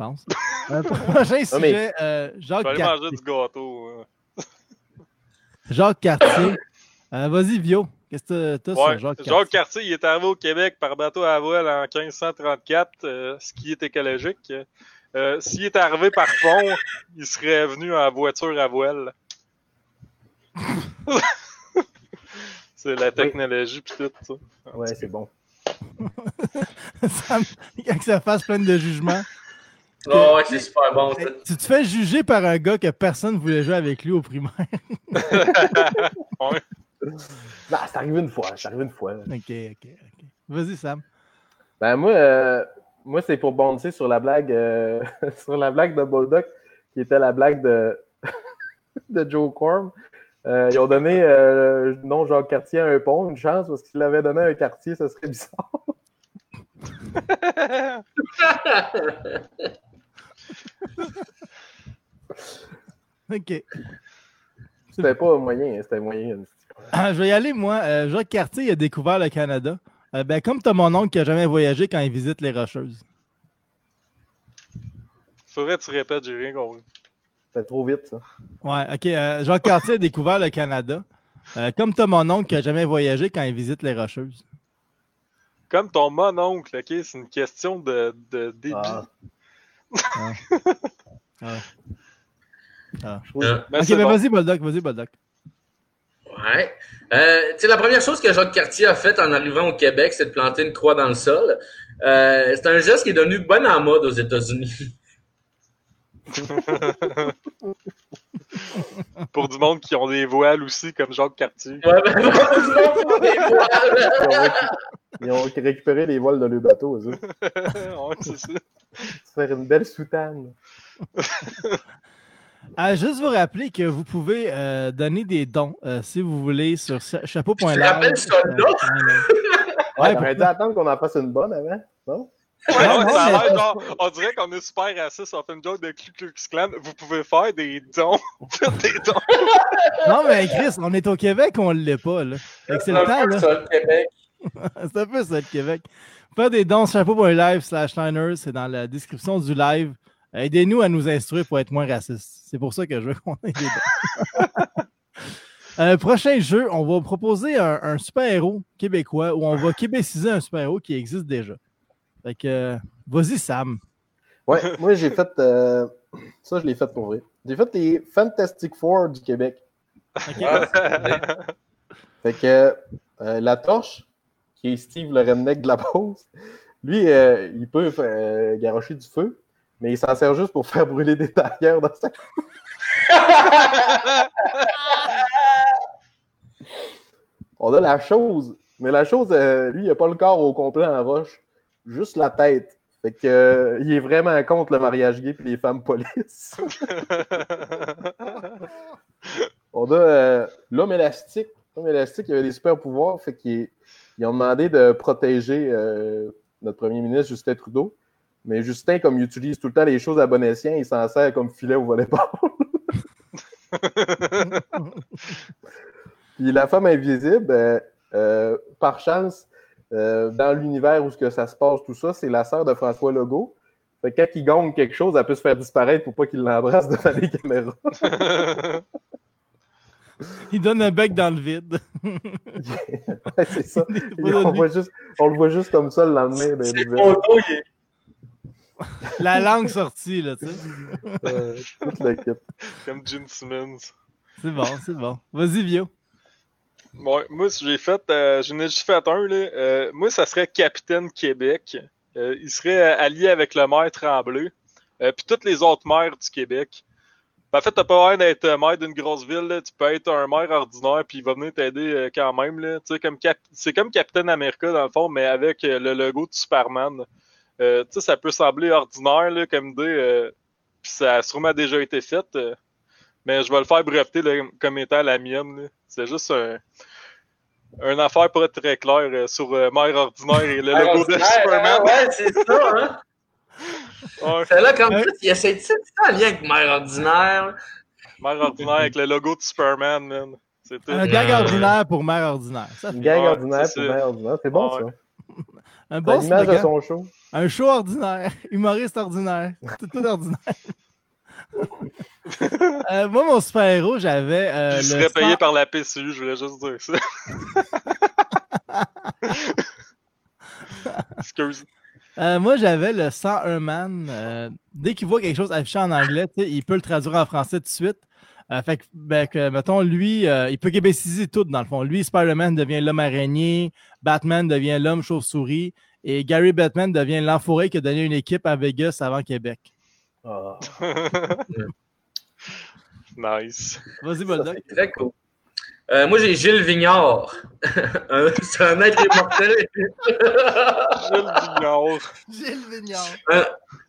pense. (laughs) Euh, prochain sujet, euh, Jacques Cartier. manger du gâteau. (laughs) Jacques Cartier. Euh, vas-y, Vio. Qu'est-ce que tu as sur Jacques Cartier? Jacques Cartier, il est arrivé au Québec par bateau à voile en 1534, ce qui est écologique. S'il était arrivé par pont, (laughs) il serait venu en voiture à voile. c'est la technologie pis tout ça. Ouais, c'est bon. ça, que ça fasse plein de jugements. Oh, ouais, c'est super bon. Ça. Tu te fais juger par un gars que personne ne voulait jouer avec lui au primaire. (laughs) (laughs) ouais. Non, c'est arrivé une fois. C'est arrivé une fois. Ok, ok, ok. Vas-y, Sam. Ben, moi, euh, moi c'est pour bondir sur la blague euh, (laughs) sur la blague de Bulldog, qui était la blague de, de Joe Corm. Euh, ils ont donné euh, non Jacques Cartier à un pont, une chance, parce qu'il avait donné un quartier, ça serait bizarre. (laughs) OK. C'était pas moyen, c'était moyen. Ah, je vais y aller, moi. Euh, Jacques Cartier a découvert le Canada. Euh, ben, comme tu as mon oncle qui n'a jamais voyagé quand il visite les Rocheuses. Faudrait que tu répètes, j'ai rien compris. C'est trop vite, ça. Ouais, OK. Euh, Jacques Cartier a (laughs) découvert le Canada. comme tu as mon oncle qui n'a jamais voyagé quand il visite les Rocheuses. Comme ton mononcle, OK? C'est une question de, de débit. Ah. Ah. ah. ah. ok, mais vas-y, Boldoc, vas-y, Boldoc. Ouais. Euh, la première chose que Jacques Cartier a faite en arrivant au Québec, c'est de planter une croix dans le sol. Euh, c'est un geste qui est devenu bon en mode aux États-Unis. (laughs) (laughs) Pour du monde qui ont des voiles aussi, comme Jacques Cartier. Ouais, des voiles. (laughs) Ils ont récupéré les voiles de le bateau, eux. (laughs) ouais, c'est ça. Faire une belle soutane. Ah, juste vous rappeler que vous pouvez euh, donner des dons euh, si vous voulez sur chapeau.live. Tu rappelles ça là? ouais, on dû attendre qu'on en fasse une bonne avant, non? Ouais, non, non, genre, on dirait qu'on est super raciste, on fait une joke de Ku Klux Klan. Vous pouvez faire des dons. (laughs) des dons. non, mais Chris, on est au Québec, on ne l'est pas. Là. C'est le temps. Là. Ça, le Québec. (laughs) c'est un peu ça, le Québec. Faites des dons chapeau.live slash Liners, c'est dans la description du live. Aidez-nous à nous instruire pour être moins racistes. C'est pour ça que je veux qu'on ait des dons. (laughs) Euh, prochain jeu, on va proposer un, super-héros québécois ou on va québéciser un super-héros qui existe déjà. Fait que, euh, vas-y, Sam. Ouais, (laughs) moi, j'ai fait. Euh, ça, je l'ai fait pour vrai. J'ai fait les Fantastic Four du Québec. (laughs) fait que la torche, qui est Steve le redneck de la pause, lui, euh, il peut euh, garocher du feu, mais il s'en sert juste pour faire brûler des tailleurs dans sa (laughs) On a la chose Mais la chose, euh, lui, il n'a pas le corps au complet en roche, juste la tête. Fait que, euh, il est vraiment contre le mariage gay et les femmes police. (laughs) On a euh, l'homme élastique. L'homme élastique, il avait des super pouvoirs. Fait qu'ils ont demandé de protéger notre premier ministre, Justin Trudeau. Mais Justin, comme il utilise tout le temps les choses à bon escient, il s'en sert comme filet au volleyball. (laughs) Puis la femme invisible, euh, par chance, euh, dans l'univers où ce que ça se passe, tout ça, c'est la sœur de François Legault. Fait que quand il gagne quelque chose, elle peut se faire disparaître pour pas qu'il l'embrasse devant les caméras. (laughs) il donne un bec dans le vide. (laughs) ouais, c'est ça. (laughs) on, le voit juste comme ça le lendemain. Ben, la langue sortie, là, tu sais. Comme Jim Simmons. C'est bon, c'est bon. Vas-y, Vio. Moi, j'ai fait, euh, j'en ai juste fait un, là. Euh, moi, ça serait Capitaine Québec. Euh, il serait allié avec le maire Tremblay. Puis toutes les autres maires du Québec. Ben, en fait, t'as pas besoin d'être maire d'une grosse ville, tu peux être un maire ordinaire, puis il va venir t'aider quand même. Là. Comme C'est comme Capitaine America, dans le fond, mais avec le logo de Superman. Ça peut sembler ordinaire là, comme idée, puis ça a sûrement déjà été fait, mais je vais le faire breveter comme étant la mienne. C'est juste un, une affaire pas très claire sur Mère Ordinaire et le logo de Superman. ouais, c'est ça, hein? (laughs) C'est là, comme ça, il essaie de ça en lien avec Mère Ordinaire. Mère Ordinaire avec le logo de Superman, man. Un gag ordinaire pour Mère Ordinaire. Un gag ordinaire pour Mère Ordinaire. C'est bon, ça. Un bon l'image de son show. Un show ordinaire, (laughs) humoriste ordinaire, tout, tout ordinaire. Euh, moi, mon super-héros, j'avais. Euh, il serait payé par la PCU, je voulais juste dire ça. (laughs) Excuse. Euh, moi, j'avais le 101 Man. Euh, dès qu'il voit quelque chose affiché en anglais, il peut le traduire en français tout de suite. Euh, fait que, ben, que, mettons, lui, il peut québéciser tout, dans le fond. Lui, Spider-Man devient l'homme araignée, Batman devient l'homme chauve-souris, et Gary Batman devient l'enfoiré qui a donné une équipe à Vegas avant Québec. Oh. (laughs) nice. Vas-y, Bulldog. Très cool. Euh, moi, j'ai Gilles Vignard. (laughs) C'est un maître immortel. Gilles Vignard. Gilles Vignard. Un,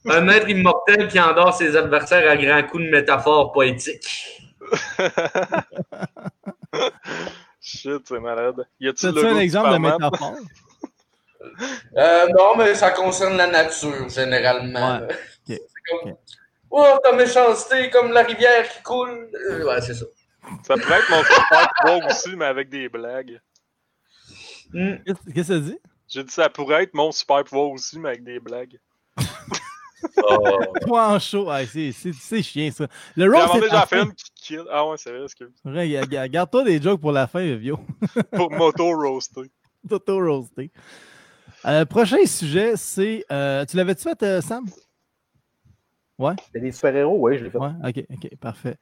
un, maître immortel qui endort ses adversaires à grands coups de métaphores poétiques. (laughs) Shit, c'est malade. Y a-t-il un exemple de métaphore? Euh, non, mais ça concerne la nature, généralement. Ouais. Okay. Comme... Oh, ta méchanceté, comme la rivière qui coule. Euh, ouais, c'est ça. Ça pourrait être mon super pouvoir aussi, mais avec des blagues. Mm. Qu'est-ce que ça dit? J'ai dit ça pourrait être mon super pouvoir aussi, mais avec des blagues. (laughs) oh. Toi en show, ouais, c'est chiant ça. Le roast c'est déjà fait une qui kill. Ah ouais, c'est vrai, excuse. Garde-toi des jokes pour la fin, Vio. (laughs) pour moto roaster. Moto roaster. Euh, prochain sujet, c'est. Euh, tu l'avais-tu fait, euh, Sam? Ouais. C'est des super-héros, oui, je l'ai fait. Ouais, ok, ok, parfait.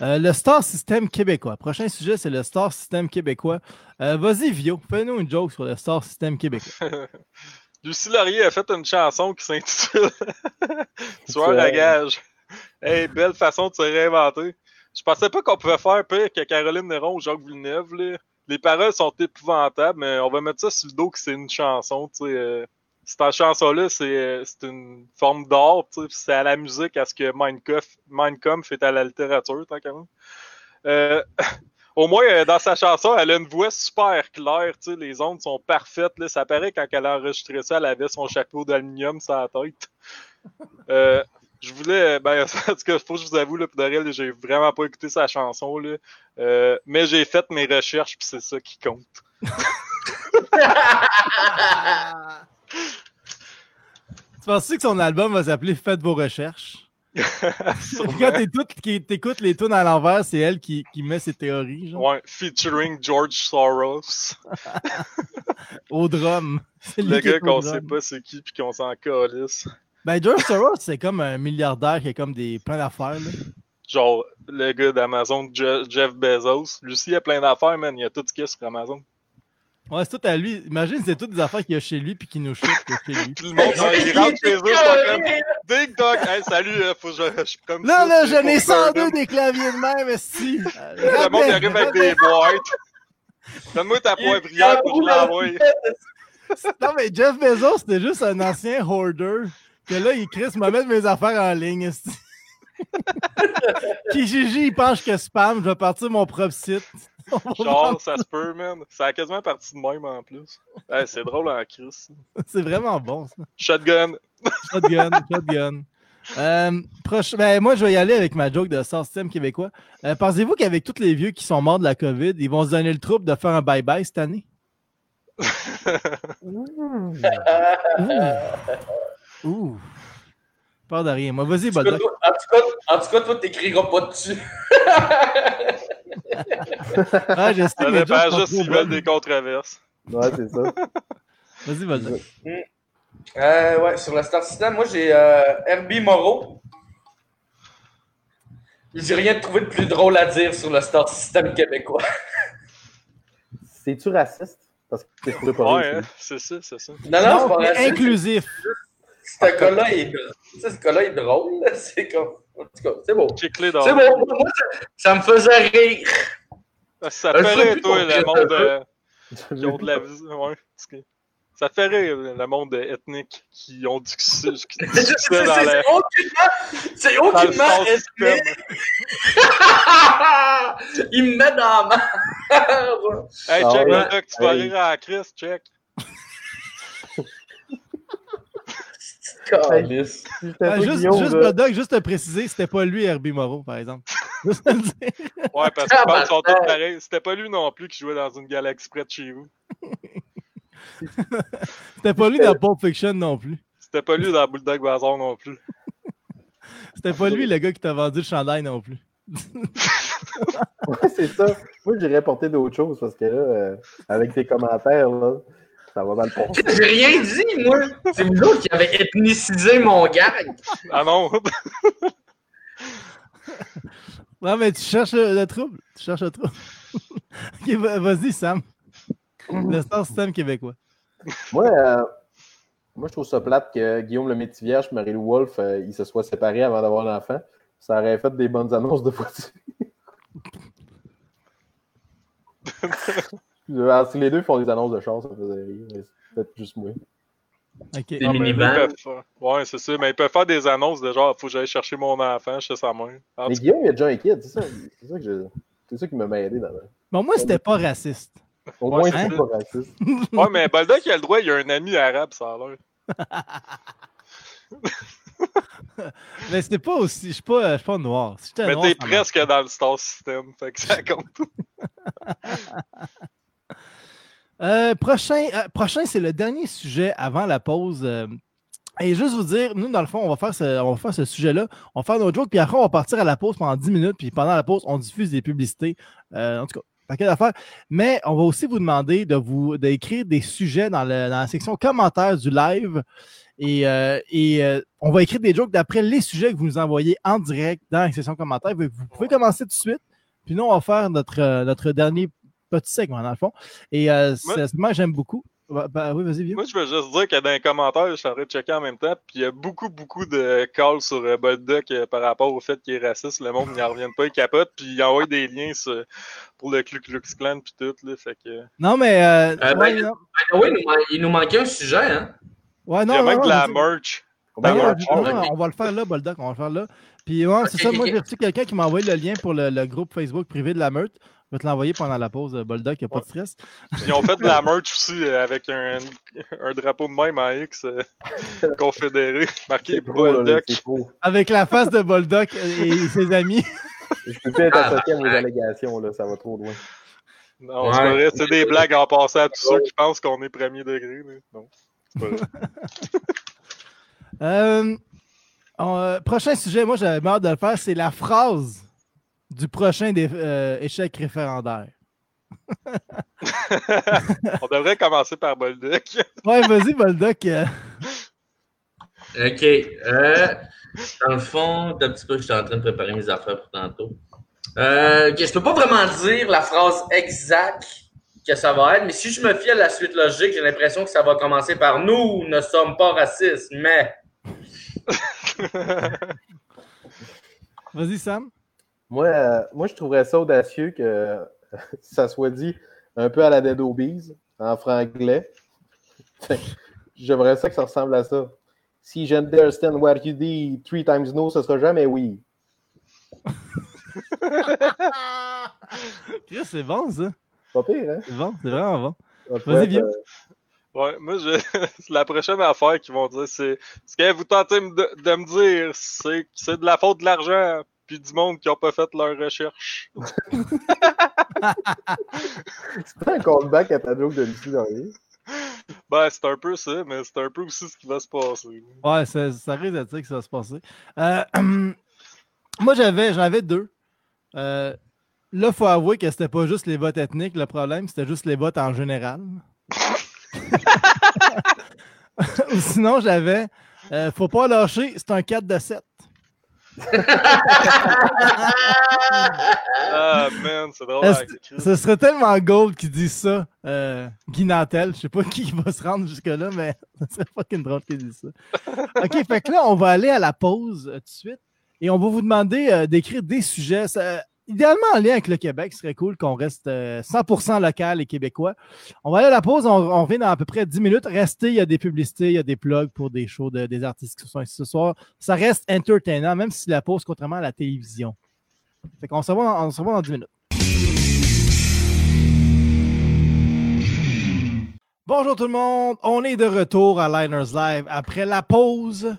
Euh, le Star System québécois. Prochain sujet, c'est le Star System québécois. Euh, Vas-y, Vio, fais-nous une joke sur le Star System québécois. (laughs) Lucie Laurier a fait une chanson qui s'intitule (laughs) Soir la gage. Hey, belle façon de se réinventer. Je pensais pas qu'on pouvait faire pire que Caroline Néron ou Jacques Villeneuve. Là. Les paroles sont épouvantables, mais on va mettre ça sur le dos que c'est une chanson. Tu sais, euh, cette chanson-là, c'est une forme d'art. C'est à la musique, à ce que Minecraft fait à la littérature, tant qu'à euh, (laughs) au moins, euh, dans sa chanson, elle a une voix super claire. Les ondes sont parfaites. Là. Ça paraît quand elle a enregistré ça, elle avait son chapeau d'aluminium sur la tête. Euh, je voulais, ben, (laughs) en tout cas, faut que je vous avoue, là, pour de j'ai vraiment pas écouté sa chanson, là. Euh, mais j'ai fait mes recherches, puis c'est ça qui compte. (laughs) tu penses que son album va s'appeler Faites vos recherches? (laughs) Quand t'écoutes les tunes à l'envers, c'est elle qui, qui, met ses théories. Genre. Ouais, featuring George Soros. (laughs) au drum. Le gars qu'on sait pas c'est qui puis qu'on s'en calisse. Ben, George Soros, c'est comme un milliardaire qui a comme des plein d'affaires. Genre, le gars d'Amazon, Jeff Bezos. Lui aussi, il a plein d'affaires, man. Il a tout ce qu'il y a sur Amazon. Ouais, c'est tout à lui. Imagine, c'est toutes des affaires qu'il y a chez lui puis qu'il nous shoot chez lui. (laughs) Tout le monde, il rentre chez eux, c'est comme Big Dog. Hey, salut, euh, faut que je, je comme Là, ça, là, j'en ai 102 des claviers de même, si. Le monde arrive avec des boîtes. Donne-moi ta poivrière pour que je l'envoie. Non, mais Jeff Bezos, c'était juste un ancien hoarder. Que là, il crie, m'a mettre mes affaires en ligne. Kijiji, (laughs) il pense que spam, je vais partir mon propre site. Genre, ça se peut, man. Ça a quasiment parti de même en plus. c'est drôle en crise. (laughs) C'est vraiment bon, ça. Shotgun. (laughs) Shotgun, shotgun. Euh, ben, moi, je vais y aller avec ma joke de Star System québécois. Euh, pensez-vous qu'avec tous les vieux qui sont morts de la COVID, ils vont se donner le trouble de faire un bye-bye cette année? (laughs) Ouh. Ouh. Pas de rien. Moi, vas-y, En, en tout cas, toi, t'écriras pas dessus. Ah, je sais, ça dépend juste s'ils veulent des controverses. Ouais, c'est ça. (laughs) Vas-y, vas-y. Euh, ouais, sur le Star System, moi, j'ai euh, Herbie Moreau. J'ai rien trouvé de plus drôle à dire sur le Star System québécois. (laughs) C'est-tu raciste? Parce que c'est Ouais, hein, c'est ça, c'est ça. Non, non, c'est pas raciste. Inclusif. Ce cas-là est, ce est drôle. (laughs) C'est comme. En tout cas, c'est beau. C'est bon. Moi, ça, me faisait rire. Ça fait rire, toi, le monde. Euh, qui ont de la vie. Ouais, ça fait rire le monde ethnique qui ont du succès (laughs) dans la... C'est aucunement ethnique. (laughs) Il me met dans la merde. Hey, ah check, ouais. tu vas rire à Chris, check. Juste, juste, juste te préciser, c'était pas lui Herbie Moreau, par exemple. (laughs) Ouais, parce que sont tous pareils. C'était pas lui non plus qui jouait dans une galaxie près de chez vous. (laughs) C'était pas lui dans Pulp Fiction non plus. C'était pas lui dans Bulldog Bazaar non plus. C'était pas lui le gars qui t'a vendu le chandail non plus. (laughs) ouais, c'est ça. Moi, j'irais porter d'autres choses parce que là, euh, avec tes commentaires, là, ça va mal passer. (laughs) J'ai rien dit, moi. C'est vous autres qui avez ethnicisé mon gag. Ah non. (laughs) non, mais tu cherches le, trouble. Tu cherches le trouble. (laughs) ok, vas-y, Sam. Le Star System québécois. Moi, euh, moi, je trouve ça plate que Guillaume le Métivierge Marie-Lou Wolfe, euh, ils se soient séparés avant d'avoir l'enfant. Ça aurait fait des bonnes annonces de voiture. Alors, si les deux font des annonces de chance, ça faisait rire. C'est peut-être juste moi. Okay. Des mini Ouais, c'est ça. Mais ils peuvent faire des annonces de genre, faut que j'aille chercher mon enfant chez sa mère. mais Guillaume, il a déjà un kid, c'est ça. C'est ça, que c'est ça qui m'a aidé dans Bon, moi, c'était pas raciste. Au moins, c'est pas raciste. ouais, mais Baldock, il a le droit, il a un ami arabe, ça a l'air. (laughs) mais c'était pas aussi. Je suis pas, pas noir. Si mais t'es presque dans le Star System, fait que ça compte. (laughs) euh, prochain, euh, prochain c'est le dernier sujet avant la pause. Euh, et juste vous dire, nous, dans le fond, on va faire ce, sujet-là. On va faire nos jokes, puis après, on va partir à la pause pendant 10 minutes, puis pendant la pause, on diffuse des publicités. En tout cas, paquet d'affaires. Mais on va aussi vous demander de vous d'écrire des sujets dans, la section commentaires du live. Et, on va écrire des jokes d'après les sujets que vous nous envoyez en direct dans la section commentaires. Vous pouvez commencer tout de suite. Puis nous, on va faire notre dernier petit segment, dans le fond. Et moi, j'aime beaucoup. Bah, oui, vas-y, viens. Moi, je veux juste dire que dans les commentaires, je suis en train de checker en même temps, puis il y a beaucoup, beaucoup de calls sur euh, euh par rapport au fait qu'il est raciste. Le monde n'y revient pas, il capote, puis il envoie des liens pour le Ku Klux Klan, puis tout. Là, fait que... Non, mais. Euh, euh ben, oui, il nous manquait un sujet, hein. Ouais, non, il y a même de la merch. Ben, on va le faire là, Boldoc, on va le faire là. Puis, ouais, c'est ça, moi, j'ai reçu quelqu'un qui m'a envoyé le lien pour le, le, groupe Facebook privé de la meute. Je vais te l'envoyer pendant la pause, Boldoc, il n'y a pas de stress. Ils ont fait de la (laughs) merch aussi euh, avec un, un, drapeau de même en X euh, (laughs) confédéré, marqué Boldoc. Avec la face de Boldoc et ses amis. (laughs) Je peux plus être associé à vos allégations, là, ça va trop loin. Non, c'est vrai, c'est des blagues en passant à tous ceux qui pensent qu'on est premier degré. Non, c'est pas vrai. Euh, euh, prochain sujet, moi j'avais hâte de le faire, c'est la phrase du prochain euh, échec référendaire. (laughs) On devrait commencer par Boldoc. (laughs) ouais, vas-y, Boldoc. Euh. OK. Euh, dans le fond, d'un petit peu, j'étais en train de préparer mes affaires pour tantôt. Euh, okay, je peux pas vraiment dire la phrase exacte que ça va être, mais si je me fie à la suite logique, j'ai l'impression que ça va commencer par nous ne sommes pas racistes, mais. Vas-y, Sam. Moi, euh, moi, je trouverais ça audacieux que (laughs) ça soit dit un peu à la Dead Obies, en franglais. J'aimerais ça que ça ressemble à ça. Si j'understand what you do three times no, ce sera jamais oui. (laughs) c'est bon, ça. Pas pire, hein? C'est bon, c'est vraiment bon. Vas-y, viens. Ouais, moi, je... (laughs) la prochaine affaire qu'ils vont dire, c'est ce que vous tentez de, de me dire, c'est que c'est de la faute de l'argent, puis du monde qui n'a pas fait leur recherche. (laughs) c'est pas un callback à ta joke de Lucie Laurier. Ben, c'est un peu ça, mais c'est un peu aussi ce qui va se passer. Ouais, ça, ça risque d'être ça qui va se passer. Euh, (clears throat) moi, j'avais, j'en avais deux. Euh, là, il faut avouer que c'était pas juste les votes ethniques le problème, c'était juste les votes en général. (laughs) (laughs) sinon, j'avais euh, Faut pas lâcher, c'est un 4 de 7. Ah man, c'est drôle. Ce serait tellement gold qui dit ça, euh, Guy Nantel. Je sais pas (laughs) qui va se rendre jusque-là, mais (laughs) ce serait fucking drôle qu'il dise ça. OK, fait que là, on va aller à la pause euh, tout de suite et on va vous demander euh, d'écrire des sujets. Ça, idéalement en lien avec le Québec, ce serait cool qu'on reste 100% euh, local et québécois. On va aller à la pause, on, revient dans à peu près 10 minutes. Restez, il y a des publicités, il y a des plugs pour des shows de, des artistes qui sont ici ce soir. Ça reste entertainant, même si la pause, contrairement à la télévision. Fait qu'on se on se revoit dans 10 minutes. Bonjour tout le monde, on est de retour à Liners Live après la pause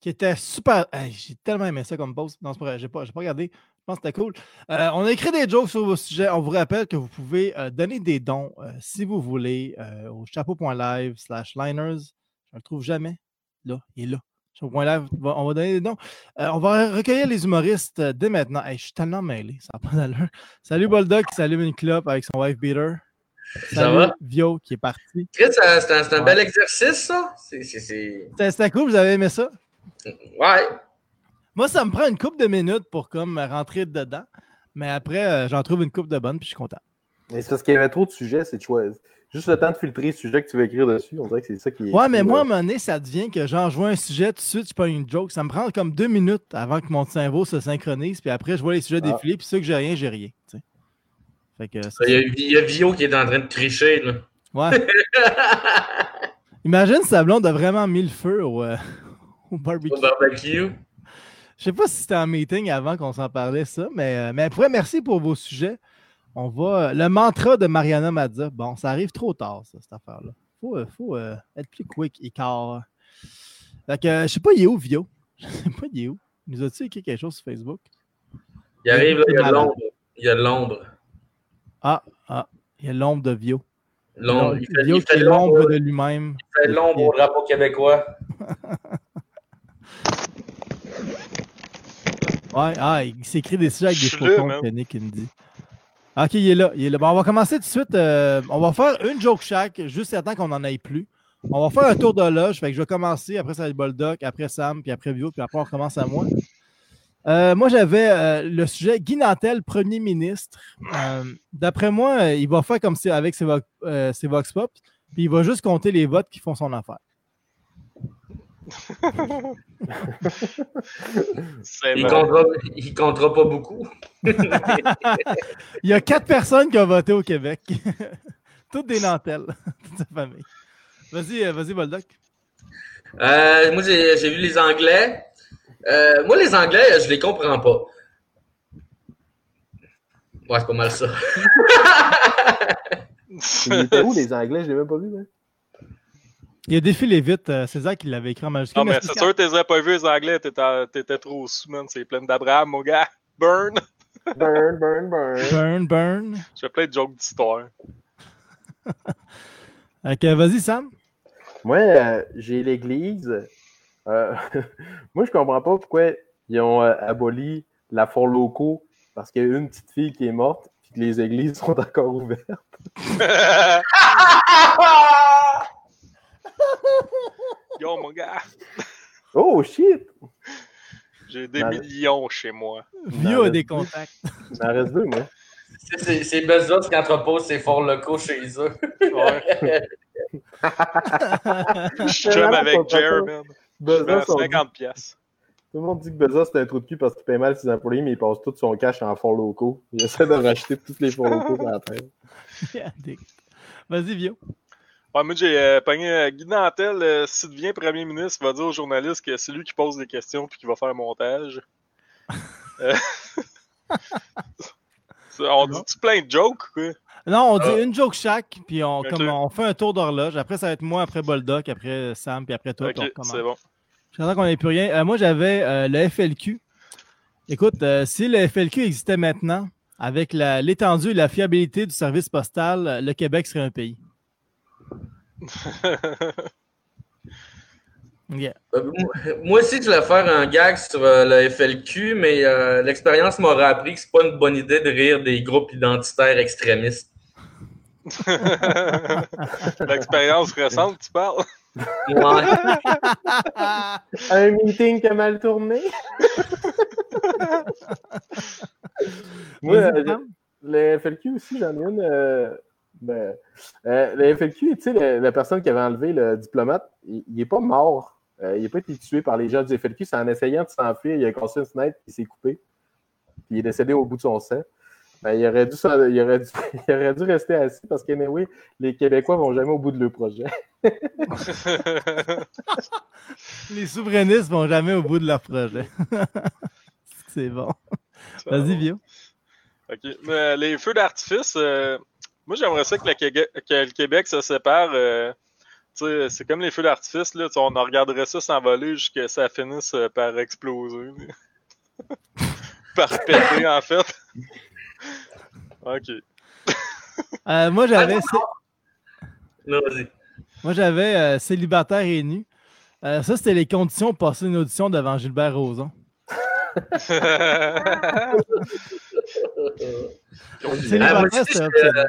qui était super. j'ai tellement aimé ça comme pause. Non, c'est pas j'ai pas, pas regardé c'était cool. Euh, on a écrit des jokes sur vos sujets. On vous rappelle que vous pouvez euh, donner des dons euh, si vous voulez au chapeau.live slash liners. Je ne le trouve jamais. Là, il est là. Chapeau.live, on va donner des dons. on va recueillir les humoristes dès maintenant. je suis tellement mêlé, ça n'a pas d'allure. Salut Boldock qui s'allume une clope avec son wife beater. Ça va? Vio qui est parti. C'est un, bel exercice, ça. C'était cool, vous avez aimé ça? Ouais. Moi, ça me prend une coupe de minutes pour comme rentrer dedans. Mais après, euh, j'en trouve une coupe de bonne, puis je suis content. Mais c'est parce qu'il y avait trop de sujets, c'est Juste le temps de filtrer le sujet que tu veux écrire dessus, on dirait que c'est ça qui est. Ouais, mais moi, à un moment donné, ça devient que genre, je vois un sujet, tout de suite, je pas une joke. Ça me prend comme deux minutes avant que mon cerveau se synchronise, puis après, je vois les sujets ah. défiler, puis ceux que j'ai rien, j'ai rien. Fait que, il, y a, Vio qui est en train de tricher, là. Ouais. (laughs) Imagine si blonde a vraiment mis le feu au, euh, (laughs) au barbecue. Au barbecue. Je sais pas si c'était un meeting avant qu'on s'en parlait, ça, mais, euh, mais après, merci pour vos sujets. On va. Euh, le mantra de Mariana Mazza. Bon, ça arrive trop tard, ça, cette affaire-là. Faut, euh, faut être plus quick et car. Fait que, je sais pas, il est où, Vio? (laughs) Je sais pas, il est où? Il nous a-tu écrit quelque chose sur Facebook? Il arrive, là, il y a l'ombre. Il y a l'ombre. Ah, ah, il y a l'ombre de Vio. L'ombre. Il fait l'ombre de lui-même. Il fait l'ombre au drapeau québécois. (laughs) Ouais, ah, il s'écrit des sujets avec des photos que Nick me dit. Ok, il est là. Il est là. Bon, on va commencer tout de suite. Euh, on va faire une joke chaque, juste à temps qu'on n'en ait plus. On va faire un tour de loge. Fait que je vais commencer. Après, ça va être Boldoc. Après, Sam. Puis après, Vio. Puis après, on recommence à moi. Euh, moi, j'avais euh, le sujet Guy Nantel, premier ministre. D'après moi, il va faire comme si avec ses, ses Vox Pop. Puis il va juste compter les votes qui font son affaire il, comptera, comptera pas beaucoup. (laughs) il y a quatre personnes qui ont voté au Québec. (laughs) Toutes des Nantelles, (laughs) toute sa famille. Vas-y, euh, vas-y, Boldoc. Euh, moi, j'ai vu les Anglais. Euh, moi, les Anglais, je les comprends pas. Ouais, c'est pas mal ça. Ils où, les Anglais? Je l'ai même pas vu. Hein? Il a défilé vite. Euh, c'est ça qui l'avait écrit en majuscule. Non, mais c'est sûr que tu les pas vus, les Anglais. T'étais trop sous, man. C'est plein d'Abraham, mon gars. Burn. Burn, burn, burn. Burn, burn. Je fais plein de jokes d'histoire. (laughs) ok, vas-y, Sam. Moi, euh, j'ai l'Église. Euh, (laughs) moi, je comprends pas pourquoi ils ont aboli la for locaux parce qu'il y a une petite fille qui est morte et que les églises sont encore ouvertes. (laughs) Yo, mon gars! Oh, shit! J'ai des millions chez moi. Vio a des contacts. Ça reste deux, moi. C'est Bezos qui entrepose ses forts locaux chez eux. Ouais. (laughs) Je chum avec Jer, man. 50 pièces. Tout le monde dit que Bezos c'est un trou de cul parce qu'il paye mal ses employés, mais il passe tout son cash en fonds locaux. Il essaie de racheter tous les fonds locaux dans la tête. (laughs) Vas-y, Vio. Ouais, moi, j'ai euh, pogné euh, Guy Nantel. Euh, si tu deviens premier ministre, il va dire aux journalistes que c'est lui qui pose des questions puis qui va faire le montage. (laughs) Euh, (laughs) on dit-tu plein de jokes, quoi? Non, on dit une joke chaque, puis on, comme, on fait un tour d'horloge. Après, ça va être moi, après Boldoc, après Sam, puis après toi. Ok, c'est bon. Je qu'on n'ait plus rien. Moi, j'avais le FLQ. Écoute, si le FLQ existait maintenant, avec l'étendue et la fiabilité du service postal, le Québec serait un pays. (laughs) Yeah. Euh, moi- aussi, je voulais faire un gag sur euh, le FLQ, mais euh, l'expérience m'aurait appris que c'est pas une bonne idée de rire des groupes identitaires extrémistes. (laughs) L'expérience récente, tu parles? Ouais. (laughs) Un meeting qui a mal tourné. Moi, le FLQ aussi, j'en ai une. Ben, euh, le FLQ, tu sais, la personne qui avait enlevé le diplomate, il n'est pas mort. Euh, il n'a pas été tué par les gens du FLQ. C'est en essayant de s'enfuir, il a cassé une fenêtre et il s'est coupé. Puis il est décédé au bout de son sang. Ben, il, aurait dû, il, aurait dû, (laughs) il aurait dû rester assis parce que, oui, les Québécois vont jamais au bout de leur projet. (laughs) Les souverainistes vont jamais au bout de leur projet. (laughs) c'est bon. Vas-y, Vio. OK. Mais les feux d'artifice, euh, moi, j'aimerais ça que, la Québec- que le Québec se sépare. euh, tu sais, c'est comme les feux d'artifice, là. On en regarderait ça s'envoler jusqu'à ce que ça finisse euh, par exploser. (laughs) par péter, en fait. (laughs) OK. Euh, moi, j'avais, Non, vas-y. moi, j'avais euh, célibataire et nu. Euh, ça, c'était les conditions pour passer une audition devant Gilbert Rozon. (laughs) Aussi, c'est je- optionnel.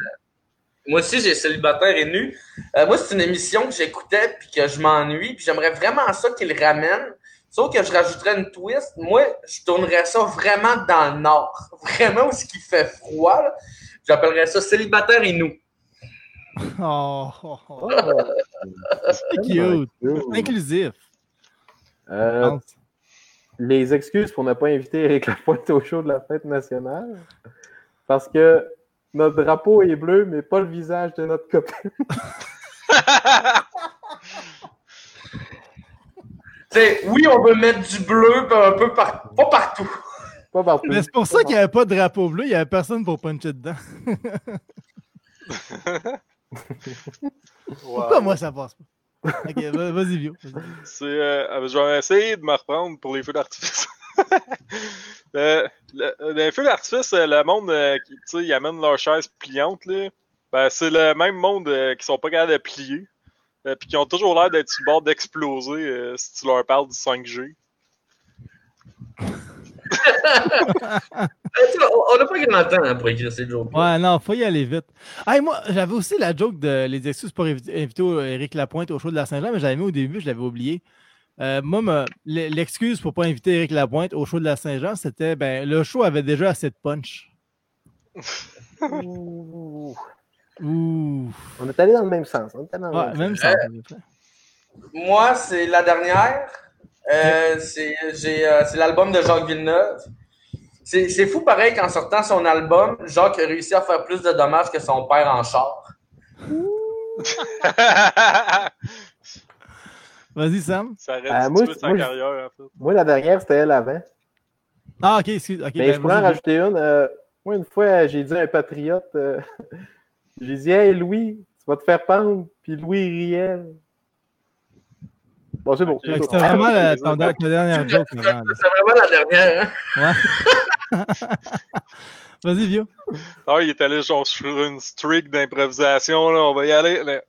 Moi aussi, j'ai célibataire et nu. Euh, moi, c'est une émission que j'écoutais puis que je m'ennuie. Puis j'aimerais vraiment ça qu'il ramène. Sauf que je rajouterais une twist. Moi, je tournerais ça vraiment dans le nord. (laughs) Vraiment où ce qui fait froid. J'appellerais ça célibataire et nous. Oh, oh, oh. (laughs) C'est cute. Inclusif. Euh, les excuses pour ne pas inviter Eric Lapointe au show de la fête nationale. Parce que notre drapeau est bleu, mais pas le visage de notre copain. (laughs) T'sais, oui, on veut mettre du bleu un peu par... pas partout. Pas partout. Mais c'est pour ça qu'il n'y avait pas de drapeau bleu, il n'y avait personne pour puncher dedans. (laughs) Pourquoi moi ça passe pas? Ok, va- vas-y, Vio. vas-y. C'est, euh, je vais essayer de me reprendre pour les feux d'artifice. (laughs) Euh, le- les feux d'artifice, euh, le monde euh, qui, ils amènent leurs chaises pliantes, là, ben, c'est le même monde euh, qui sont pas capables de plier, euh, puis qui ont toujours l'air d'être sur le bord d'exploser euh, si tu leur parles du 5G. Euh, on- n'a pas grand temps hein, pour écrire ces jokes. Ouais, non, faut y aller vite. Hey, moi, j'avais aussi la joke de les excuses pour inviter, au- Éric Lapointe au show de la Saint-Jean, mais j'avais mis au début, je l'avais oublié. Euh, moi, l'excuse pour pas inviter Éric Lapointe au show de la Saint-Jean, c'était ben le show avait déjà assez de punch. Ouh. Ouh. On est allé dans le même sens. On est allé dans le Ouais, même sens. Moi, c'est la dernière. Euh, c'est j'ai, euh, c'est l'album de Jacques Villeneuve. C'est c'est fou pareil qu'en sortant son album, Jacques a réussi à faire plus de dommages que son père en char. (laughs) Vas-y, Sam. Ça aurait Euh, moi, sa moi, je- carrière, en fait. Moi, la dernière, c'était elle avant. Ah, ok, excuse. ok, Mais ben, je pourrais en rajouter une. Euh, moi, une fois, j'ai dit à un patriote, euh, (laughs) j'ai dit, hey Louis, tu vas te faire pendre. Puis Louis riait. Bon, c'est bon. C'était vraiment la, ton- ta dernière joke. C'est vraiment la dernière. Hein? (laughs) Vas-y, Vio. Ah, il est allé genre sur une streak d'improvisation, là. On va y aller. là.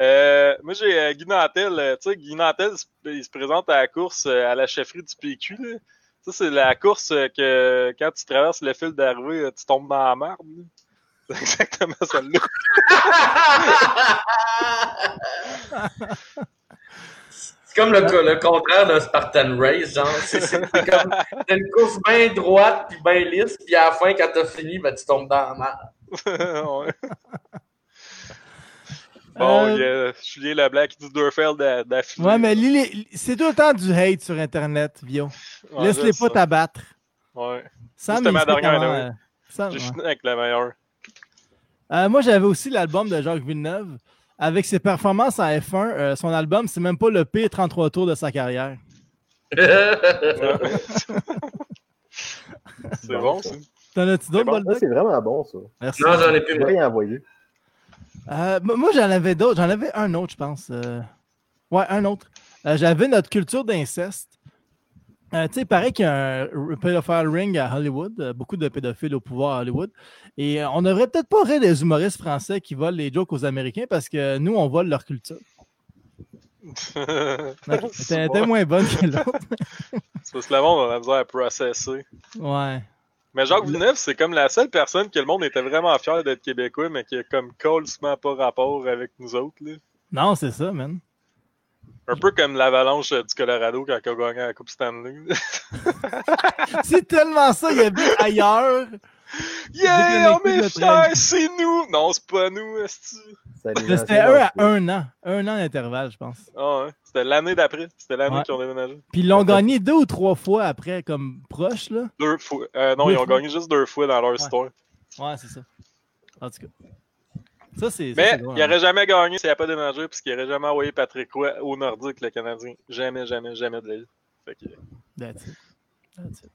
Euh, moi, j'ai euh, Guy Nantel. euh, Tu sais, Guy Nantel, il se présente à la course euh, à la chefferie du PQ, là. Ça, c'est la course euh, que quand tu traverses le fil d'arrivée, tu tombes dans la merde. (laughs) C'est exactement celle-là. (laughs) C'est comme le, le contraire d'un Spartan Race, genre. C'est comme t'as une course bien droite puis bien lisse, puis à la fin, quand t'as fini, ben, tu tombes dans la merde. (laughs) Ouais. Bon, il y a Julien Leblanc qui dit Durfeld d'affilée. Ouais, mais c'est tout le temps du hate sur Internet, Vio. Laisse-les pas t'abattre. Ouais. C'était ma dernière, J'ai fini avec la meilleure. Euh, moi, j'avais aussi l'album de Jacques Villeneuve. Avec ses performances en F1, euh, son album, c'est même pas le pire 33 tours de sa carrière. (laughs) c'est bon, ça. T'en as-tu d'autres, bon, C'est vraiment bon, ça. Merci. Non, j'en ai plus. rien envoyé. Euh, moi, j'en avais d'autres. J'en avais un autre, je pense. Euh... Ouais, un autre. Euh, j'avais notre culture d'inceste. Euh, tu sais, il paraît qu'il y a un pédophile ring à Hollywood, euh, beaucoup de pédophiles au pouvoir à Hollywood. Et on devrait peut-être pas rire des humoristes français qui volent les jokes aux Américains parce que nous, on vole leur culture. (laughs) C'était moins bonne que l'autre. (laughs) c'est parce que le monde, on a besoin à processer. Ouais. Mais Jacques Villeneuve, c'est comme la seule personne que le monde était vraiment fier d'être québécois, mais qui a comme colsement pas rapport avec nous autres. Là. Non, c'est ça, man. Un peu comme l'avalanche du Colorado quand il a gagné la Coupe Stanley. (laughs) c'est tellement ça, il habite ailleurs. (laughs) Yeah, on est fiers, c'est nous! Non, c'est pas nous, est-ce C'était un à un an. Un an d'intervalle, je pense. Ah ouais. C'était l'année d'après. C'était l'année qu'ils ont déménagé. Puis ils l'ont gagné deux ou trois fois après, comme proche, là. Deux fois. Euh, non, ils ont gagné juste deux fois dans leur histoire. Ouais, c'est ça. En tout cas. Ça, c'est. Mais il n'aurait hein. jamais gagné s'il n'y a pas déménagé, puisqu'il n'aurait jamais envoyé Patrick Roy au Nordique, le Canadien. Jamais, jamais, jamais de la vie. Fait que... That's it. That's it.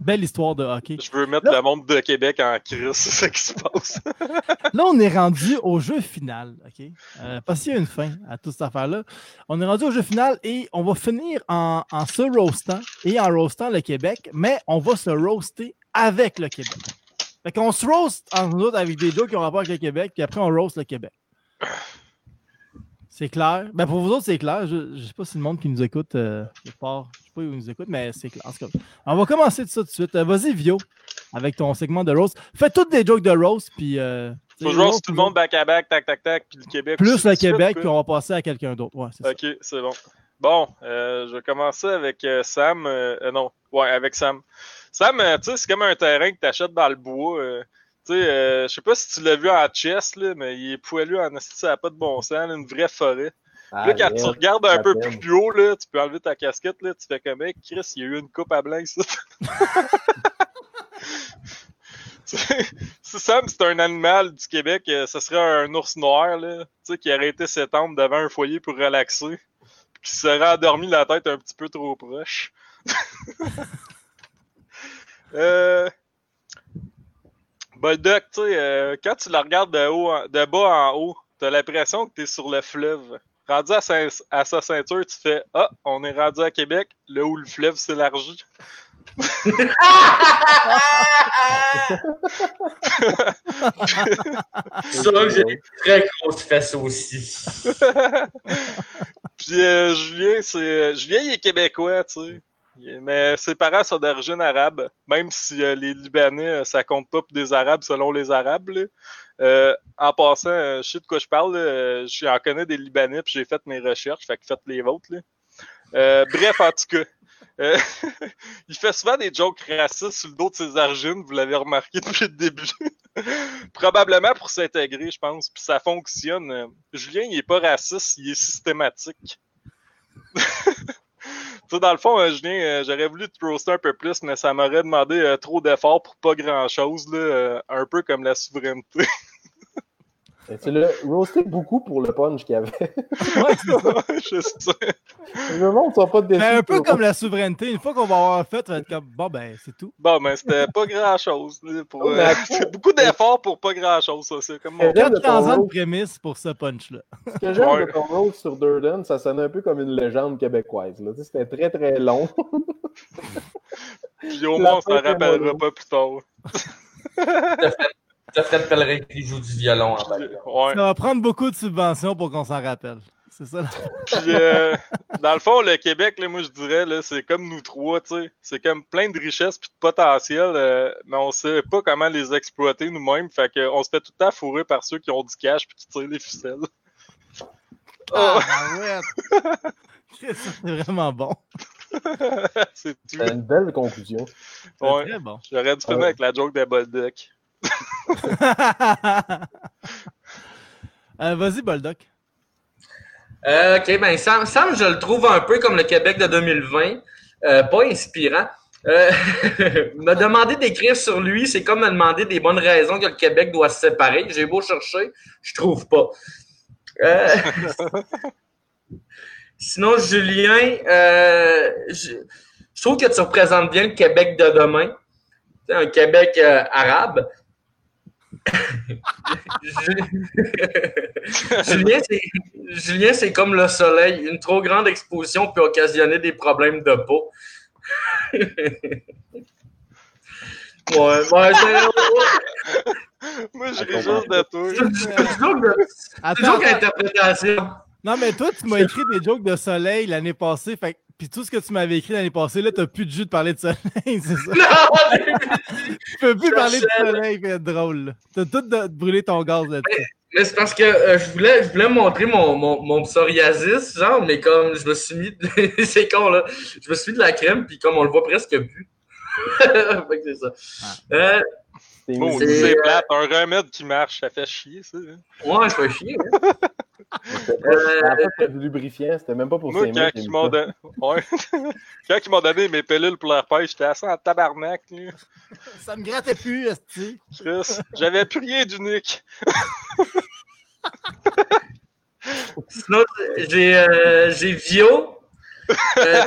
Belle histoire de hockey. Je veux mettre le monde de Québec en crise, (laughs) c'est ça qui se passe. (laughs) là, on est rendu au jeu final, OK? Euh, parce qu'il y a une fin à toute cette affaire-là. On est rendu au jeu final et on va finir en, en se roastant et en roastant le Québec, mais on va se roaster avec le Québec. Fait qu'on se roast en autres avec des jokes qui ont rapport avec le Québec, puis après on roast le Québec. C'est clair. Ben pour vous autres, c'est clair. Je ne sais pas si le monde qui nous écoute, euh, je ne sais pas où il nous écoute, mais c'est clair. On va commencer tout ça tout de suite. Euh, vas-y, Vio, avec ton segment de Rose. Fais toutes des jokes de Rose, puis. Euh, Faut roast tout le monde back à back, tac, tac, tac, puis le Québec. Plus le Québec, puis on va passer à quelqu'un d'autre. Ouais, ok, c'est bon. Bon, euh, je vais commencer avec Sam. non, ouais, avec Sam. Sam, tu sais, c'est comme un terrain que tu achètes dans le bois. Tu sais, euh, je sais pas si tu l'as vu en chess, là, mais il est poilu en ça n'a pas de bon sens, une vraie forêt. Ah, là, quand tu regardes un peu plus haut, là, tu peux enlever ta casquette, là, tu fais comme mec, Chris, il y a eu une coupe à blanc ça. si (laughs) Sam, c'est un animal du Québec, euh, ce serait un ours noir, là, tu sais, qui aurait été s'étendre devant un foyer pour relaxer, puis qui serait endormi la tête un petit peu trop proche. (laughs) euh, Boldock, tu sais, euh, quand tu la regardes de, haut, de bas en haut, t'as l'impression que t'es sur le fleuve. Rendu à, à, sa ceinture, tu fais Ah, on est rendu à Québec, là où le fleuve s'élargit. (laughs) Ça, j'ai une très grosse fesse aussi. (laughs) Puis euh, Julien, c'est Julien, il est québécois, tu sais. Mais ses parents sont d'origine arabe, même si euh, les Libanais, euh, ça compte pas pour des Arabes selon les Arabes. Euh, en passant, je sais de quoi je parle, j'en connais des Libanais, puis j'ai fait mes recherches, fait que faites les vôtres. bref, en tout cas, (laughs) il fait souvent des jokes racistes sur le dos de ses origines, vous l'avez remarqué (laughs) depuis le début. Probablement pour s'intégrer, je pense, puis ça fonctionne. Julien, il est pas raciste, il est systématique. (laughs) sais, dans le fond, euh, Julien, euh, j'aurais voulu te roaster un peu plus, mais ça m'aurait demandé euh, trop d'efforts pour pas grand-chose, un peu comme la souveraineté. (laughs) Tu l'as roasté beaucoup pour le punch qu'il y avait. (laughs) ouais, je sais. Le monde ne pas de ben, Un peu comme la souveraineté. Une fois qu'on va avoir fait, ça va être comme bon, ben, c'est tout. Bon, ben, c'était pas grand chose. Pour, euh, (laughs) beaucoup d'efforts pour pas grand chose, ça. C'est comme mon. 4 ans de prémisse pour ce punch-là. Ce que j'aime de ton roast sur Durden, ça sonnait un peu comme une légende québécoise. C'était très très long. Puis au moins, on s'en rappellera pas plus tard. (laughs) Ça Fred Pellerin qui joue du violon en ouais. Ça va prendre beaucoup de subventions pour qu'on s'en rappelle. C'est ça. Puis, euh, dans le fond, le Québec, là, moi, je dirais, là, c'est comme nous trois, tu sais. C'est comme plein de richesses puis de potentiel, euh, mais on sait pas comment les exploiter nous-mêmes. Fait qu'on se fait tout le temps fourrer par ceux qui ont du cash puis qui tirent les ficelles. Ah, oh. ouais. (laughs) c'est vraiment bon. (laughs) c'est une belle conclusion. Ouais. Très bon. J'aurais dû finir avec la joke des Bolduc. Euh, Vas-y, Boldoc. Euh, ok, ben Sam, Sam, je le trouve un peu comme le Québec de 2020, euh, pas inspirant. (laughs) Me demander d'écrire sur lui, c'est comme me demander des bonnes raisons que le Québec doit se séparer. J'ai beau chercher, je trouve pas. (laughs) Sinon, Julien, je, trouve que tu représentes bien le Québec de demain. Un Québec arabe. (laughs) Julien, c'est comme le soleil. Une trop grande exposition peut occasionner des problèmes de peau. (laughs) ouais, ouais, Moi, je ris juste de toi. C'est joke d'interprétation. Non, mais toi, tu m'as écrit des jokes de soleil l'année passée. Fait puis tout ce que tu m'avais écrit l'année passée, là, t'as plus de jus de parler de soleil, (laughs) c'est ça? Non! (laughs) tu peux plus parler de soleil et être drôle. T'as tout de, brûler ton gaz là-dessus. Mais c'est parce que euh, je, voulais, je voulais montrer mon, mon, mon psoriasis, genre, mais comme je me suis mis. De... (laughs) c'est con, là. Je me suis mis de la crème, puis comme on le voit presque plus. fait que c'est ça. Ah. Euh, c'est plate. Un remède qui marche, ça fait chier, ça. Hein. Ouais, ça fait chier. Hein. C'était pas lubrifiant, c'était même pas pour Moi, quand ils m'ont donné... ouais. (laughs) quand ils m'ont donné mes pilules pour leur pêche, j'étais assez en tabarnak. Ça me grattait plus, Esti. J'avais plus rien d'unique. Sinon, j'ai euh, Vio. Euh,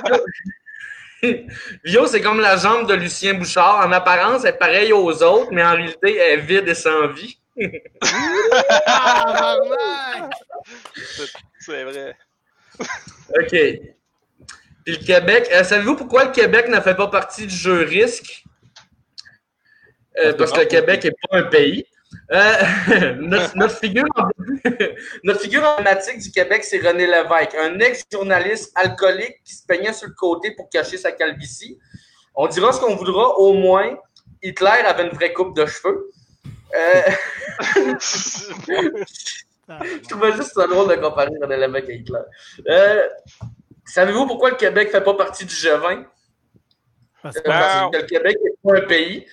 (laughs) Vio, c'est comme la jambe de Lucien Bouchard. En apparence, elle est pareille aux autres, mais en réalité, elle est vide et sans vie. (laughs) c'est vrai. OK. Puis le Québec, euh, savez-vous pourquoi le Québec ne fait pas partie du jeu risque? Euh, parce que le Québec n'est pas un pays. Euh, (laughs) notre, figure, (laughs) notre figure emblématique du Québec, c'est René Lévesque, un ex-journaliste alcoolique qui se peignait sur le côté pour cacher sa calvitie. On dira ce qu'on voudra, au moins, Hitler avait une vraie coupe de cheveux. Euh... (laughs) je trouvais juste ça drôle de comparer René Lévesque à Hitler. Euh, savez-vous pourquoi le Québec ne fait pas partie du G20? Parce, que le Québec n'est pas un pays.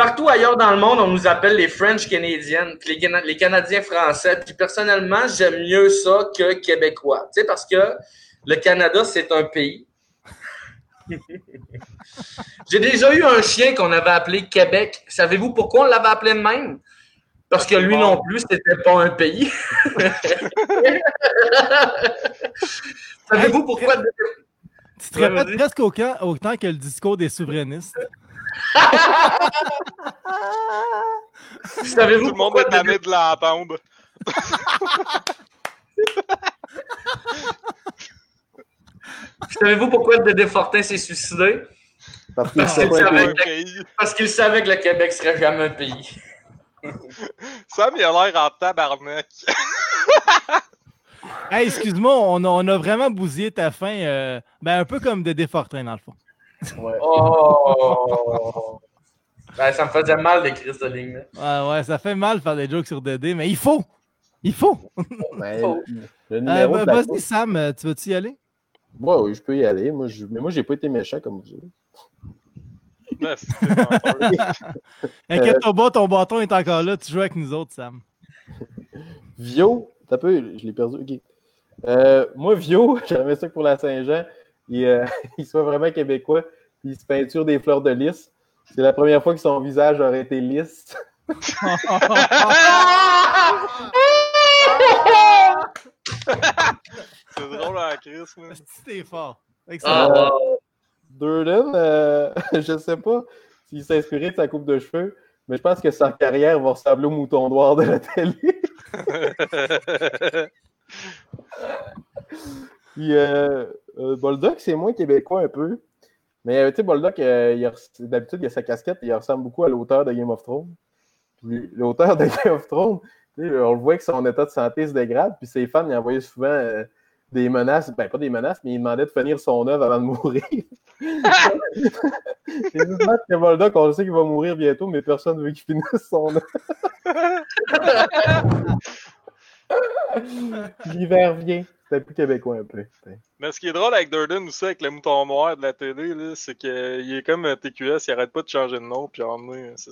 Partout ailleurs dans le monde, on nous appelle les French Canadiens, les, les Canadiens français. Puis personnellement, j'aime mieux ça que québécois. Tu sais, parce que le Canada, c'est un pays. (laughs) J'ai déjà eu un chien qu'on avait appelé Québec. Savez-vous pourquoi on l'avait appelé de même? Parce que lui non plus, c'était pas un pays. (laughs) Savez-vous pourquoi? Tu te répètes presque autant, autant que le discours des souverainistes. (laughs) Savez-vous Tout le monde est tanné de l'entendre. (laughs) Savez-vous pourquoi Dédé Fortin s'est suicidé? Parce qu'il savait, qu savait, que le Québec serait jamais un pays. (laughs) Sam, il a l'air en tabarnak. hey, excuse-moi, on a, on a, vraiment bousillé ta fin. Euh, ben, un peu comme Dédé Fortin, dans le fond. Ouais. Oh! ben, ça me faisait mal d'écrire cette ligne Ouais, ouais, ça fait mal de faire des jokes sur Dédé, mais il faut! Il faut! Ben, euh, ben, Vas-y, Sam, tu veux-tu y aller? Ouais, oui, je peux y aller. Moi, je... Mais moi, j'ai pas été méchant comme vous. (laughs) Inquiète-toi pas, ton bâton est encore là. Tu joues avec nous autres, Sam. Vio, t'as peu, je l'ai perdu. Ok. Euh, moi, Vio, (laughs) j'avais ça pour la Saint-Jean. Il, euh, (laughs) il, soit vraiment québécois. Il se peinture des fleurs de lys. C'est la première fois que son visage aurait été lisse. (laughs) C'est drôle à la crise. C'était fort. Ah, Durden, euh, (laughs) je sais pas s'il s'est inspiré de sa coupe de cheveux, mais je pense que sa carrière va ressembler au mouton noir de la télé. Puis, euh, euh c'est moins québécois un peu. Mais euh, tu sais, Boldock, d'habitude, il a sa casquette et il ressemble beaucoup à l'auteur de Game of Thrones. L'auteur de (laughs) Game of Thrones, on le voit que son état de santé se dégrade, puis ses fans lui envoyaient souvent des menaces, ben pas des menaces, mais il demandait de finir son œuvre avant de mourir. (laughs) c'est juste que Voldoc, on sait qu'il va mourir bientôt, mais personne ne veut qu'il finisse son œuvre. (laughs) (laughs) L'hiver vient. C'est plus québécois un peu. Mais ce qui est drôle avec Durden aussi, avec le mouton noir de la télé, c'est qu'il est comme TQS, il arrête pas de changer de nom, puis en c'est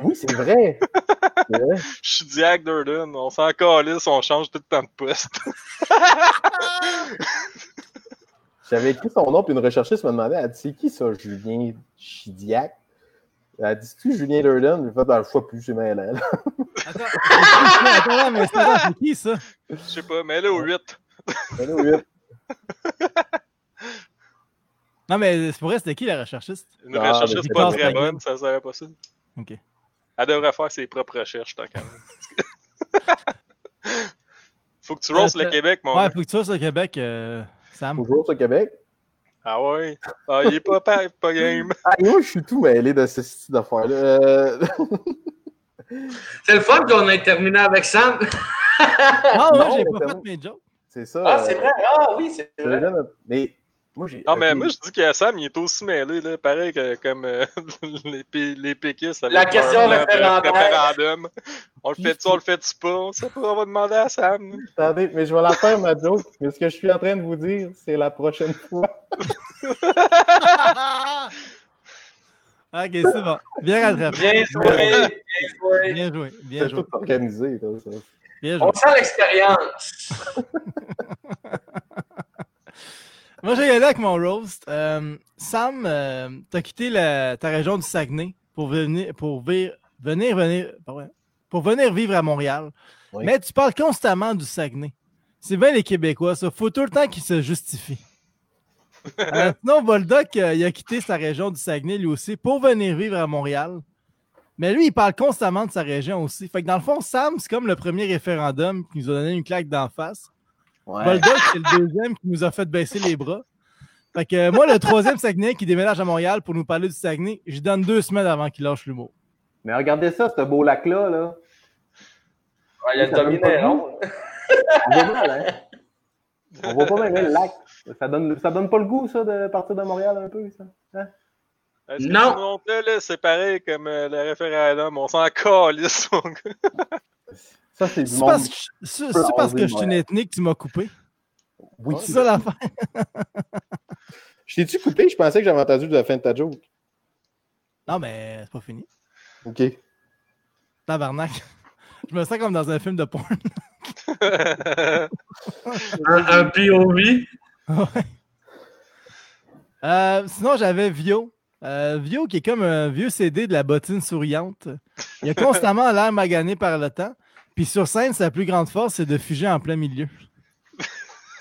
Oui, (laughs) c'est vrai. Je suis Diag Durden. On s'en calisse, on change tout le temps de poste. (laughs) J'avais écrit son nom, puis une recherchiste m'a demandé elle dit C'est qui ça, Julien Chidiac? Elle dit Tu Julien Durden? Je fait dans le choix plus, j'ai mal elle. Attends, attends, mais c'est qui ça? Je sais pas, mais elle est au 8. Elle est au 8. Non, mais c'est pour vrai, c'était qui la recherchiste? Une ah, recherchiste pas très bonne, ça serait pas ça. Ok. Elle devrait faire ses propres recherches, tant qu'à (laughs) Faut que tu roses le Québec, mon Ouais, faut que tu roses le Québec, euh, Sam. Faut que tu roses le Québec. Ah ouais? Ah, il est pas, pas, pas game. Ah, moi, je suis tout mêlé de ce style d'affaires-là. (laughs) C'est le fun qu'on ait terminé avec Sam. ah ouais, j'ai pas fait mes jokes. C'est ça. Ah, c'est vrai. Ah oui, c'est vrai. Mais moi, non, mais moi, je dis que Sam, il est aussi mêlé, là, pareil que comme euh, (laughs) les, les péquistes. La question référendum. On le fait-tu, on le fait-tu pas? On sait pas, on va demander à Sam. Attendez, mais je vais la faire, ma joke. Mais ce que je suis en train de vous dire, c'est la prochaine fois. (laughs) (laughs) ok, c'est bon. Bien rattrapé. Bien joué. Bien joué. Bien joué. Bien joué. tout organisé. ça. Bien joué. On sent l'expérience. (laughs) Moi, j'ai aller avec mon roast. Euh, Sam, euh, tu as quitté ta région du Saguenay pour venir, pour venir, venir, pour venir vivre à Montréal. Mais tu parles constamment du Saguenay. C'est bien les Québécois, ça. faut tout le temps qu'ils se justifient. Euh, sinon, Voldoc, euh, il a quitté sa région du Saguenay, lui aussi, pour venir vivre à Montréal. Mais lui, il parle constamment de sa région aussi. Fait que dans le fond, Sam, c'est comme le premier référendum qui nous a donné une claque d'en face. Ouais. c'est le deuxième qui nous a fait baisser les bras. Fait que moi, le troisième Saguenay qui déménage à Montréal pour nous parler du Saguenay, je donne deux semaines avant qu'il lâche l'humour. Mais regardez ça, ce beau lac-là. Là. Ouais, il y a dominé, non? On voit mal, hein? (laughs) On voit pas bien le lac. Ça donne, ça donne pas le goût, ça, de partir de Montréal un peu, ça? Hein? Non! C'est pareil comme euh, le référendum. On s'en calisse, mon gars. Ça, c'est du monde. C'est parce que je suis une ethnique que tu m'as coupé. Oui, c'est ça l'affaire. je t'ai-tu coupé? Je pensais que j'avais entendu de la fin de ta joke. Non, mais c'est pas fini. OK. Tabarnak. Je me sens comme dans un film de porn. (laughs) un, un POV? Ouais. Euh, sinon, j'avais Vio. Euh, Vio qui est comme un vieux CD de la bottine souriante. Il a (laughs) constamment l'air magané par le temps. Puis sur scène, sa plus grande force, c'est de fuger en plein milieu.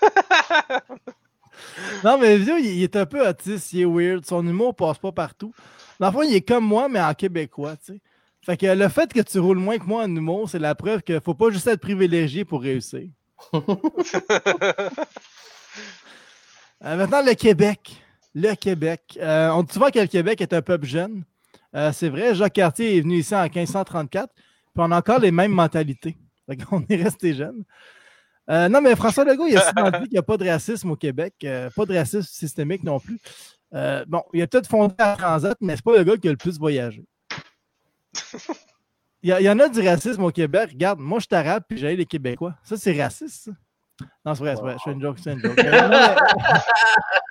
(laughs) non, mais Vio, il, est un peu autiste, il est weird. Son humour passe pas partout. Dans le fond, il est comme moi, mais en québécois, tu sais. Fait que le fait que tu roules moins que moi en humour, c'est la preuve qu'il faut pas juste être privilégié pour réussir. (laughs) Euh, maintenant, le Québec. Le Québec. Euh, on dit souvent que le Québec est un peuple jeune. Euh, c'est vrai, Jacques Cartier est venu ici en 1534 on a encore les mêmes mentalités. on (laughs) est resté jeunes. Euh, non, mais François Legault, il a souvent dit qu'il n'y a pas de racisme au Québec, euh, pas de racisme systémique non plus. Bon, il a peut-être fondé à Transat, mais c'est pas le gars qui a le plus voyagé. (laughs) Il y, en a du racisme au Québec. Regarde, moi, je suis arabe puis j'ai les Québécois. Ça, c'est raciste, Non, c'est vrai, c'est vrai. Je fais une joke,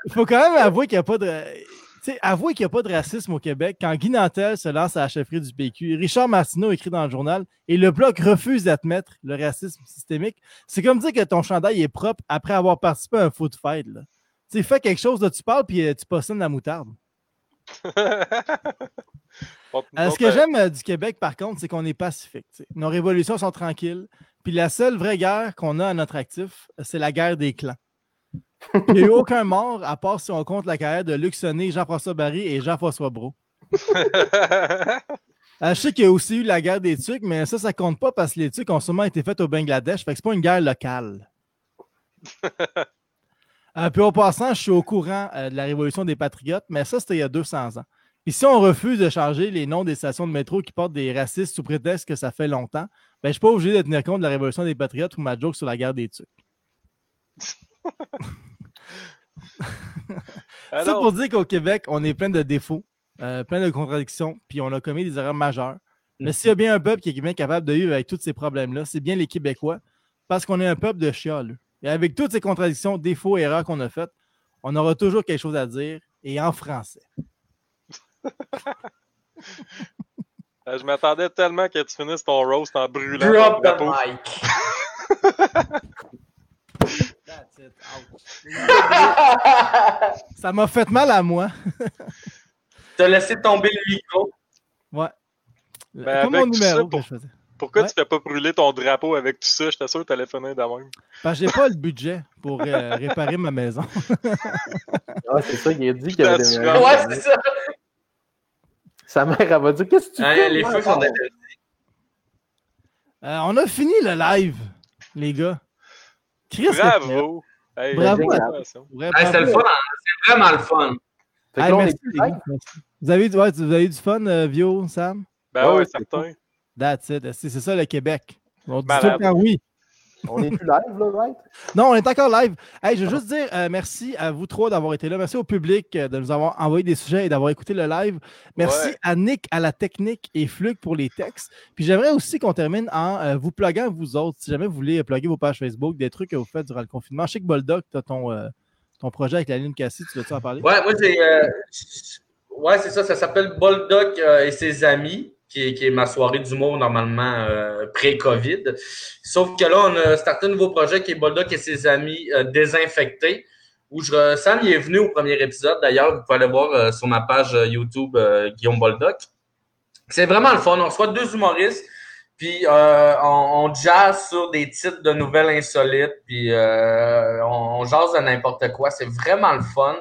il (laughs) faut quand même avouer qu'il n'y a pas de avouez qu'il n'y a pas de racisme au Québec. Quand Guy Nantel se lance à la chefferie du PQ, Richard Martineau écrit dans le journal et le Bloc refuse d'admettre le racisme systémique. C'est comme dire que ton chandail est propre après avoir participé à un foot fight. Tu fais quelque chose, de tu parles puis euh, tu possèdes la moutarde. (laughs) Euh, ce que j'aime euh, du Québec, par contre, c'est qu'on est pacifique. Nos révolutions sont tranquilles. Puis la seule vraie guerre qu'on a à notre actif, c'est la guerre des clans. (laughs) Il n'y a eu aucun mort, à part si on compte la carrière de Luc Sonné, Jean-François Barry et Jean-François Brault. (laughs) Euh, je sais qu'il y a aussi eu la guerre des Tucs, mais ça, ça compte pas parce que les Tucs ont sûrement été faits au Bangladesh. Fait que c'est pas une guerre locale. (laughs) euh, puis au passant, je suis au courant euh, de la révolution des Patriotes, mais ça, c'était il y a 200 ans. Puis si on refuse de changer les noms des stations de métro qui portent des racistes sous prétexte que ça fait longtemps, ben, je ne suis pas obligé de tenir compte de la révolution des Patriotes ou ma joke sur la guerre des Tucs. (laughs) Ça pour dire qu'au Québec, on est plein de défauts, euh, plein de contradictions, puis on a commis des erreurs majeures. Mais s'il y a bien un peuple qui est bien capable de vivre avec tous ces problèmes-là, c'est bien les Québécois, parce qu'on est un peuple de chialeux. Et avec toutes ces contradictions, défauts, erreurs qu'on a faites, on aura toujours quelque chose à dire, et en français. Je m'attendais tellement que tu finisses ton roast en brûlant. Drop the mic. That's it. Ça m'a fait mal à moi. T'as laissé tomber le micro. Ouais. Ben, Comme mon numéro ça, que pour- je faisais. Pourquoi Ouais. tu fais pas brûler ton drapeau avec tout ça? J'étais sûr que t'allais finir de même. Parce que j'ai pas le budget pour euh, réparer ma maison. (laughs) Ah, c'est ça, il a dit qu'il y avait des Ouais, c'est ça. Sa mère, elle va dire Qu'est-ce que tu Hein, fais? les moi, feux sont interdits. Euh, on a fini le live, les gars. Chris, Bravo! Hey, Bravo. Ouais, Hey, c'est le fun, hein? c'est vraiment le fun. Hey, là, merci, les gars. Vous avez, ouais, vous avez eu du fun, euh, Vio, Sam? Ben Ouais, ouais, ouais, c'est certain. That's it. C'est c'est ça le Québec. On dit tout le temps oui. On est plus live, là, right? Non, on est encore live. Hey, je veux juste dire euh, merci à vous trois d'avoir été là. Merci au public euh, de nous avoir envoyé des sujets et d'avoir écouté le live. Merci Ouais. à Nick à la technique et Flug pour les textes. Puis j'aimerais aussi qu'on termine en euh, vous pluguant vous autres. Si jamais vous voulez plugger vos pages Facebook, des trucs que vous faites durant le confinement. Je sais que Boldoc, tu as ton, euh, ton projet avec la ligne Cassie. Tu veux-tu en parler? Ouais, moi, j'ai. euh, ouais, c'est ça. Ça s'appelle Boldoc euh, et ses amis, qui est, ma soirée d'humour normalement euh, pré-COVID. Sauf que là, on a starté un nouveau projet qui est Boldoc et ses amis euh, désinfectés. Où je, Sam il est venu au premier épisode. D'ailleurs, vous pouvez aller voir euh, sur ma page YouTube Guillaume Boldoc. C'est vraiment le fun. On reçoit deux humoristes. Puis on, on jazz sur des titres de nouvelles insolites. Puis on, on jase de n'importe quoi. C'est vraiment le fun.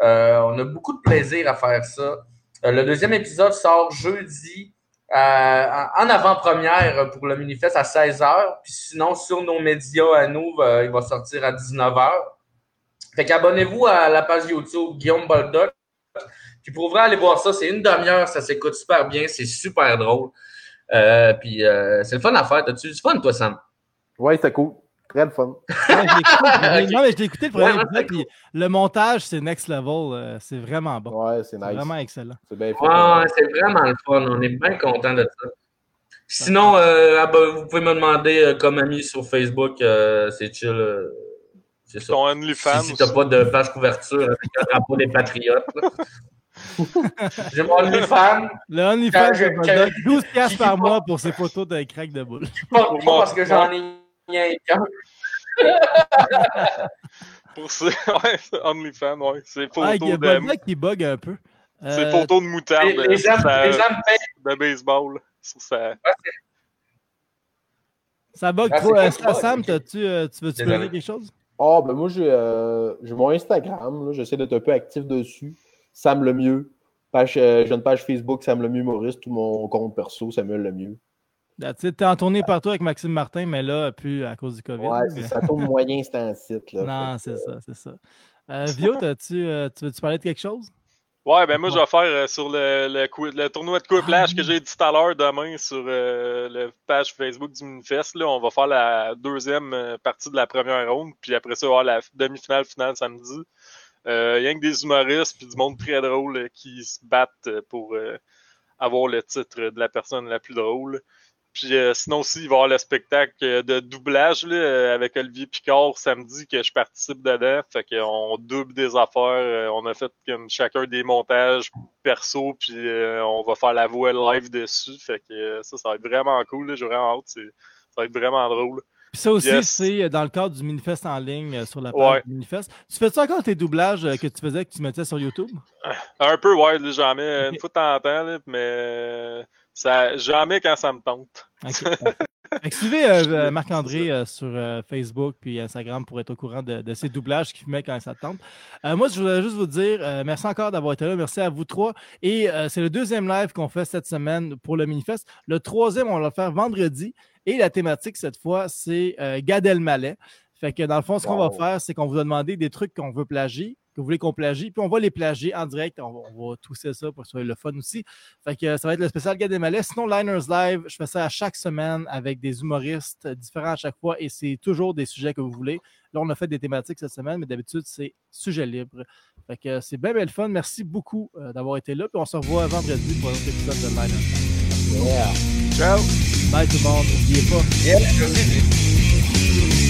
On a beaucoup de plaisir à faire ça. Euh, le deuxième épisode sort jeudi euh, en avant-première pour le Minifest à 16h. Puis sinon, sur nos médias à nous, euh, il va sortir à 19h. Fait qu'abonnez-vous à la page YouTube Guillaume Boldoc. Puis pour vrai, aller voir ça, c'est une demi-heure, ça s'écoute super bien, c'est super drôle. Euh, puis euh, c'est le fun à faire. T'as-tu du fun, toi, Sam? Ouais, c'était cool. Très le fun. (laughs) Ouais, je le. (laughs) Non, mais je l'ai écouté le premier Ouais, épisode, le montage, c'est next level. euh, c'est vraiment bon. Ouais, c'est nice. vraiment excellent. C'est bien fait. Ouais, c'est vraiment le fun. On est bien content de ça. Sinon, euh, ah ben, vous pouvez me demander euh, comme ami sur Facebook, euh, c'est chill. c'est ça. Ton Si, OnlyFans. si t'as pas de page couverture avec un drapeau des Patriotes. (laughs) J'ai mon OnlyFans, Le OnlyFans je- Boldoc, 12 piastres par mois pour ses photos de crack de boule. pas, Pour pas moi. parce que j'en ai rien qu'un. (laughs) Pour ça, (laughs) ouais, c'est OnlyFans, ouais. C'est Ah, il y a de, Boldoc qui bug un peu. c'est Euh, photos de moutarde Les, sa- de baseball. Sur sa... Ça bug Ah, trop. Euh? Sam, t'as-tu, euh, tu veux-tu plugger quelque chose? Ah, ben moi, j'ai euh, mon Instagram. J'essaie d'être un peu actif dessus. Sam le mieux. Page, euh, j'ai une page Facebook, Sam le mieux Maurice. Tout mon compte perso, Samuel le mieux. That's it. T'es en tournée partout avec Maxime Martin, mais là, plus à cause du COVID. Ouais, mais- c'est ça tourne (laughs) moyen, c'est un site. Là. Non, que, c'est ça, c'est ça. Euh, Vio, t'as-tu, euh, tu veux-tu parler de quelque chose? Ouais, ben moi, je vais faire euh, sur le, le, tournoi de couplage que j'ai dit tout à l'heure demain sur euh, la page Facebook du Minifest. Là, on va faire la deuxième euh, partie de la première ronde, puis après ça, on va avoir la demi-finale finale samedi. Euh, rien que des humoristes puis du monde très drôle euh, qui se battent euh, pour euh, avoir le titre de la personne la plus drôle. Puis euh, sinon aussi, il va y avoir le spectacle euh, de doublage là, euh, avec Olivier Picard samedi que je participe dedans. Fait qu'on double des affaires. on a fait comme chacun des montages perso, puis euh, on va faire la voix live dessus. Fait que ça, ça va être vraiment cool. là. J'ai vraiment hâte. Ça va être vraiment drôle. Puis ça aussi, Yes. c'est dans le cadre du Minifest en ligne sur la page Ouais. du Minifest. Tu fais-tu encore tes doublages que tu faisais, que tu mettais sur YouTube? Un peu, ouais, Ok. une fois de temps en temps, là, mais ça, j'en mets quand ça me tente. Suivez euh, euh, Marc-André euh, sur euh, Facebook puis Instagram pour être au courant de, de ses doublages qu'il met quand ça te tente. Euh, moi, je voudrais juste vous dire euh, merci encore d'avoir été là. Merci à vous trois. Et euh, c'est le deuxième live qu'on fait cette semaine pour le Minifest. Le troisième, on va le faire vendredi. Et la thématique, cette fois, c'est euh, Gad Elmaleh. Fait que dans le fond, ce qu'on va faire, c'est qu'on vous a demandé des trucs qu'on veut plagier, que vous voulez qu'on plagie, puis on va les plagier en direct. On va, on va tousser ça pour que ce soit le fun aussi. Fait que euh, ça va être le spécial Gad Elmaleh. Sinon, Liners Live, je fais ça à chaque semaine avec des humoristes différents à chaque fois et c'est toujours des sujets que vous voulez. Là, on a fait des thématiques cette semaine, mais d'habitude, c'est sujet libre. Fait que euh, c'est bien, bien le fun. Merci beaucoup euh, d'avoir été là. Puis on se revoit vendredi pour un autre épisode de Liners Live. Yeah. Ciao! Bye tout le monde. N'oubliez pas.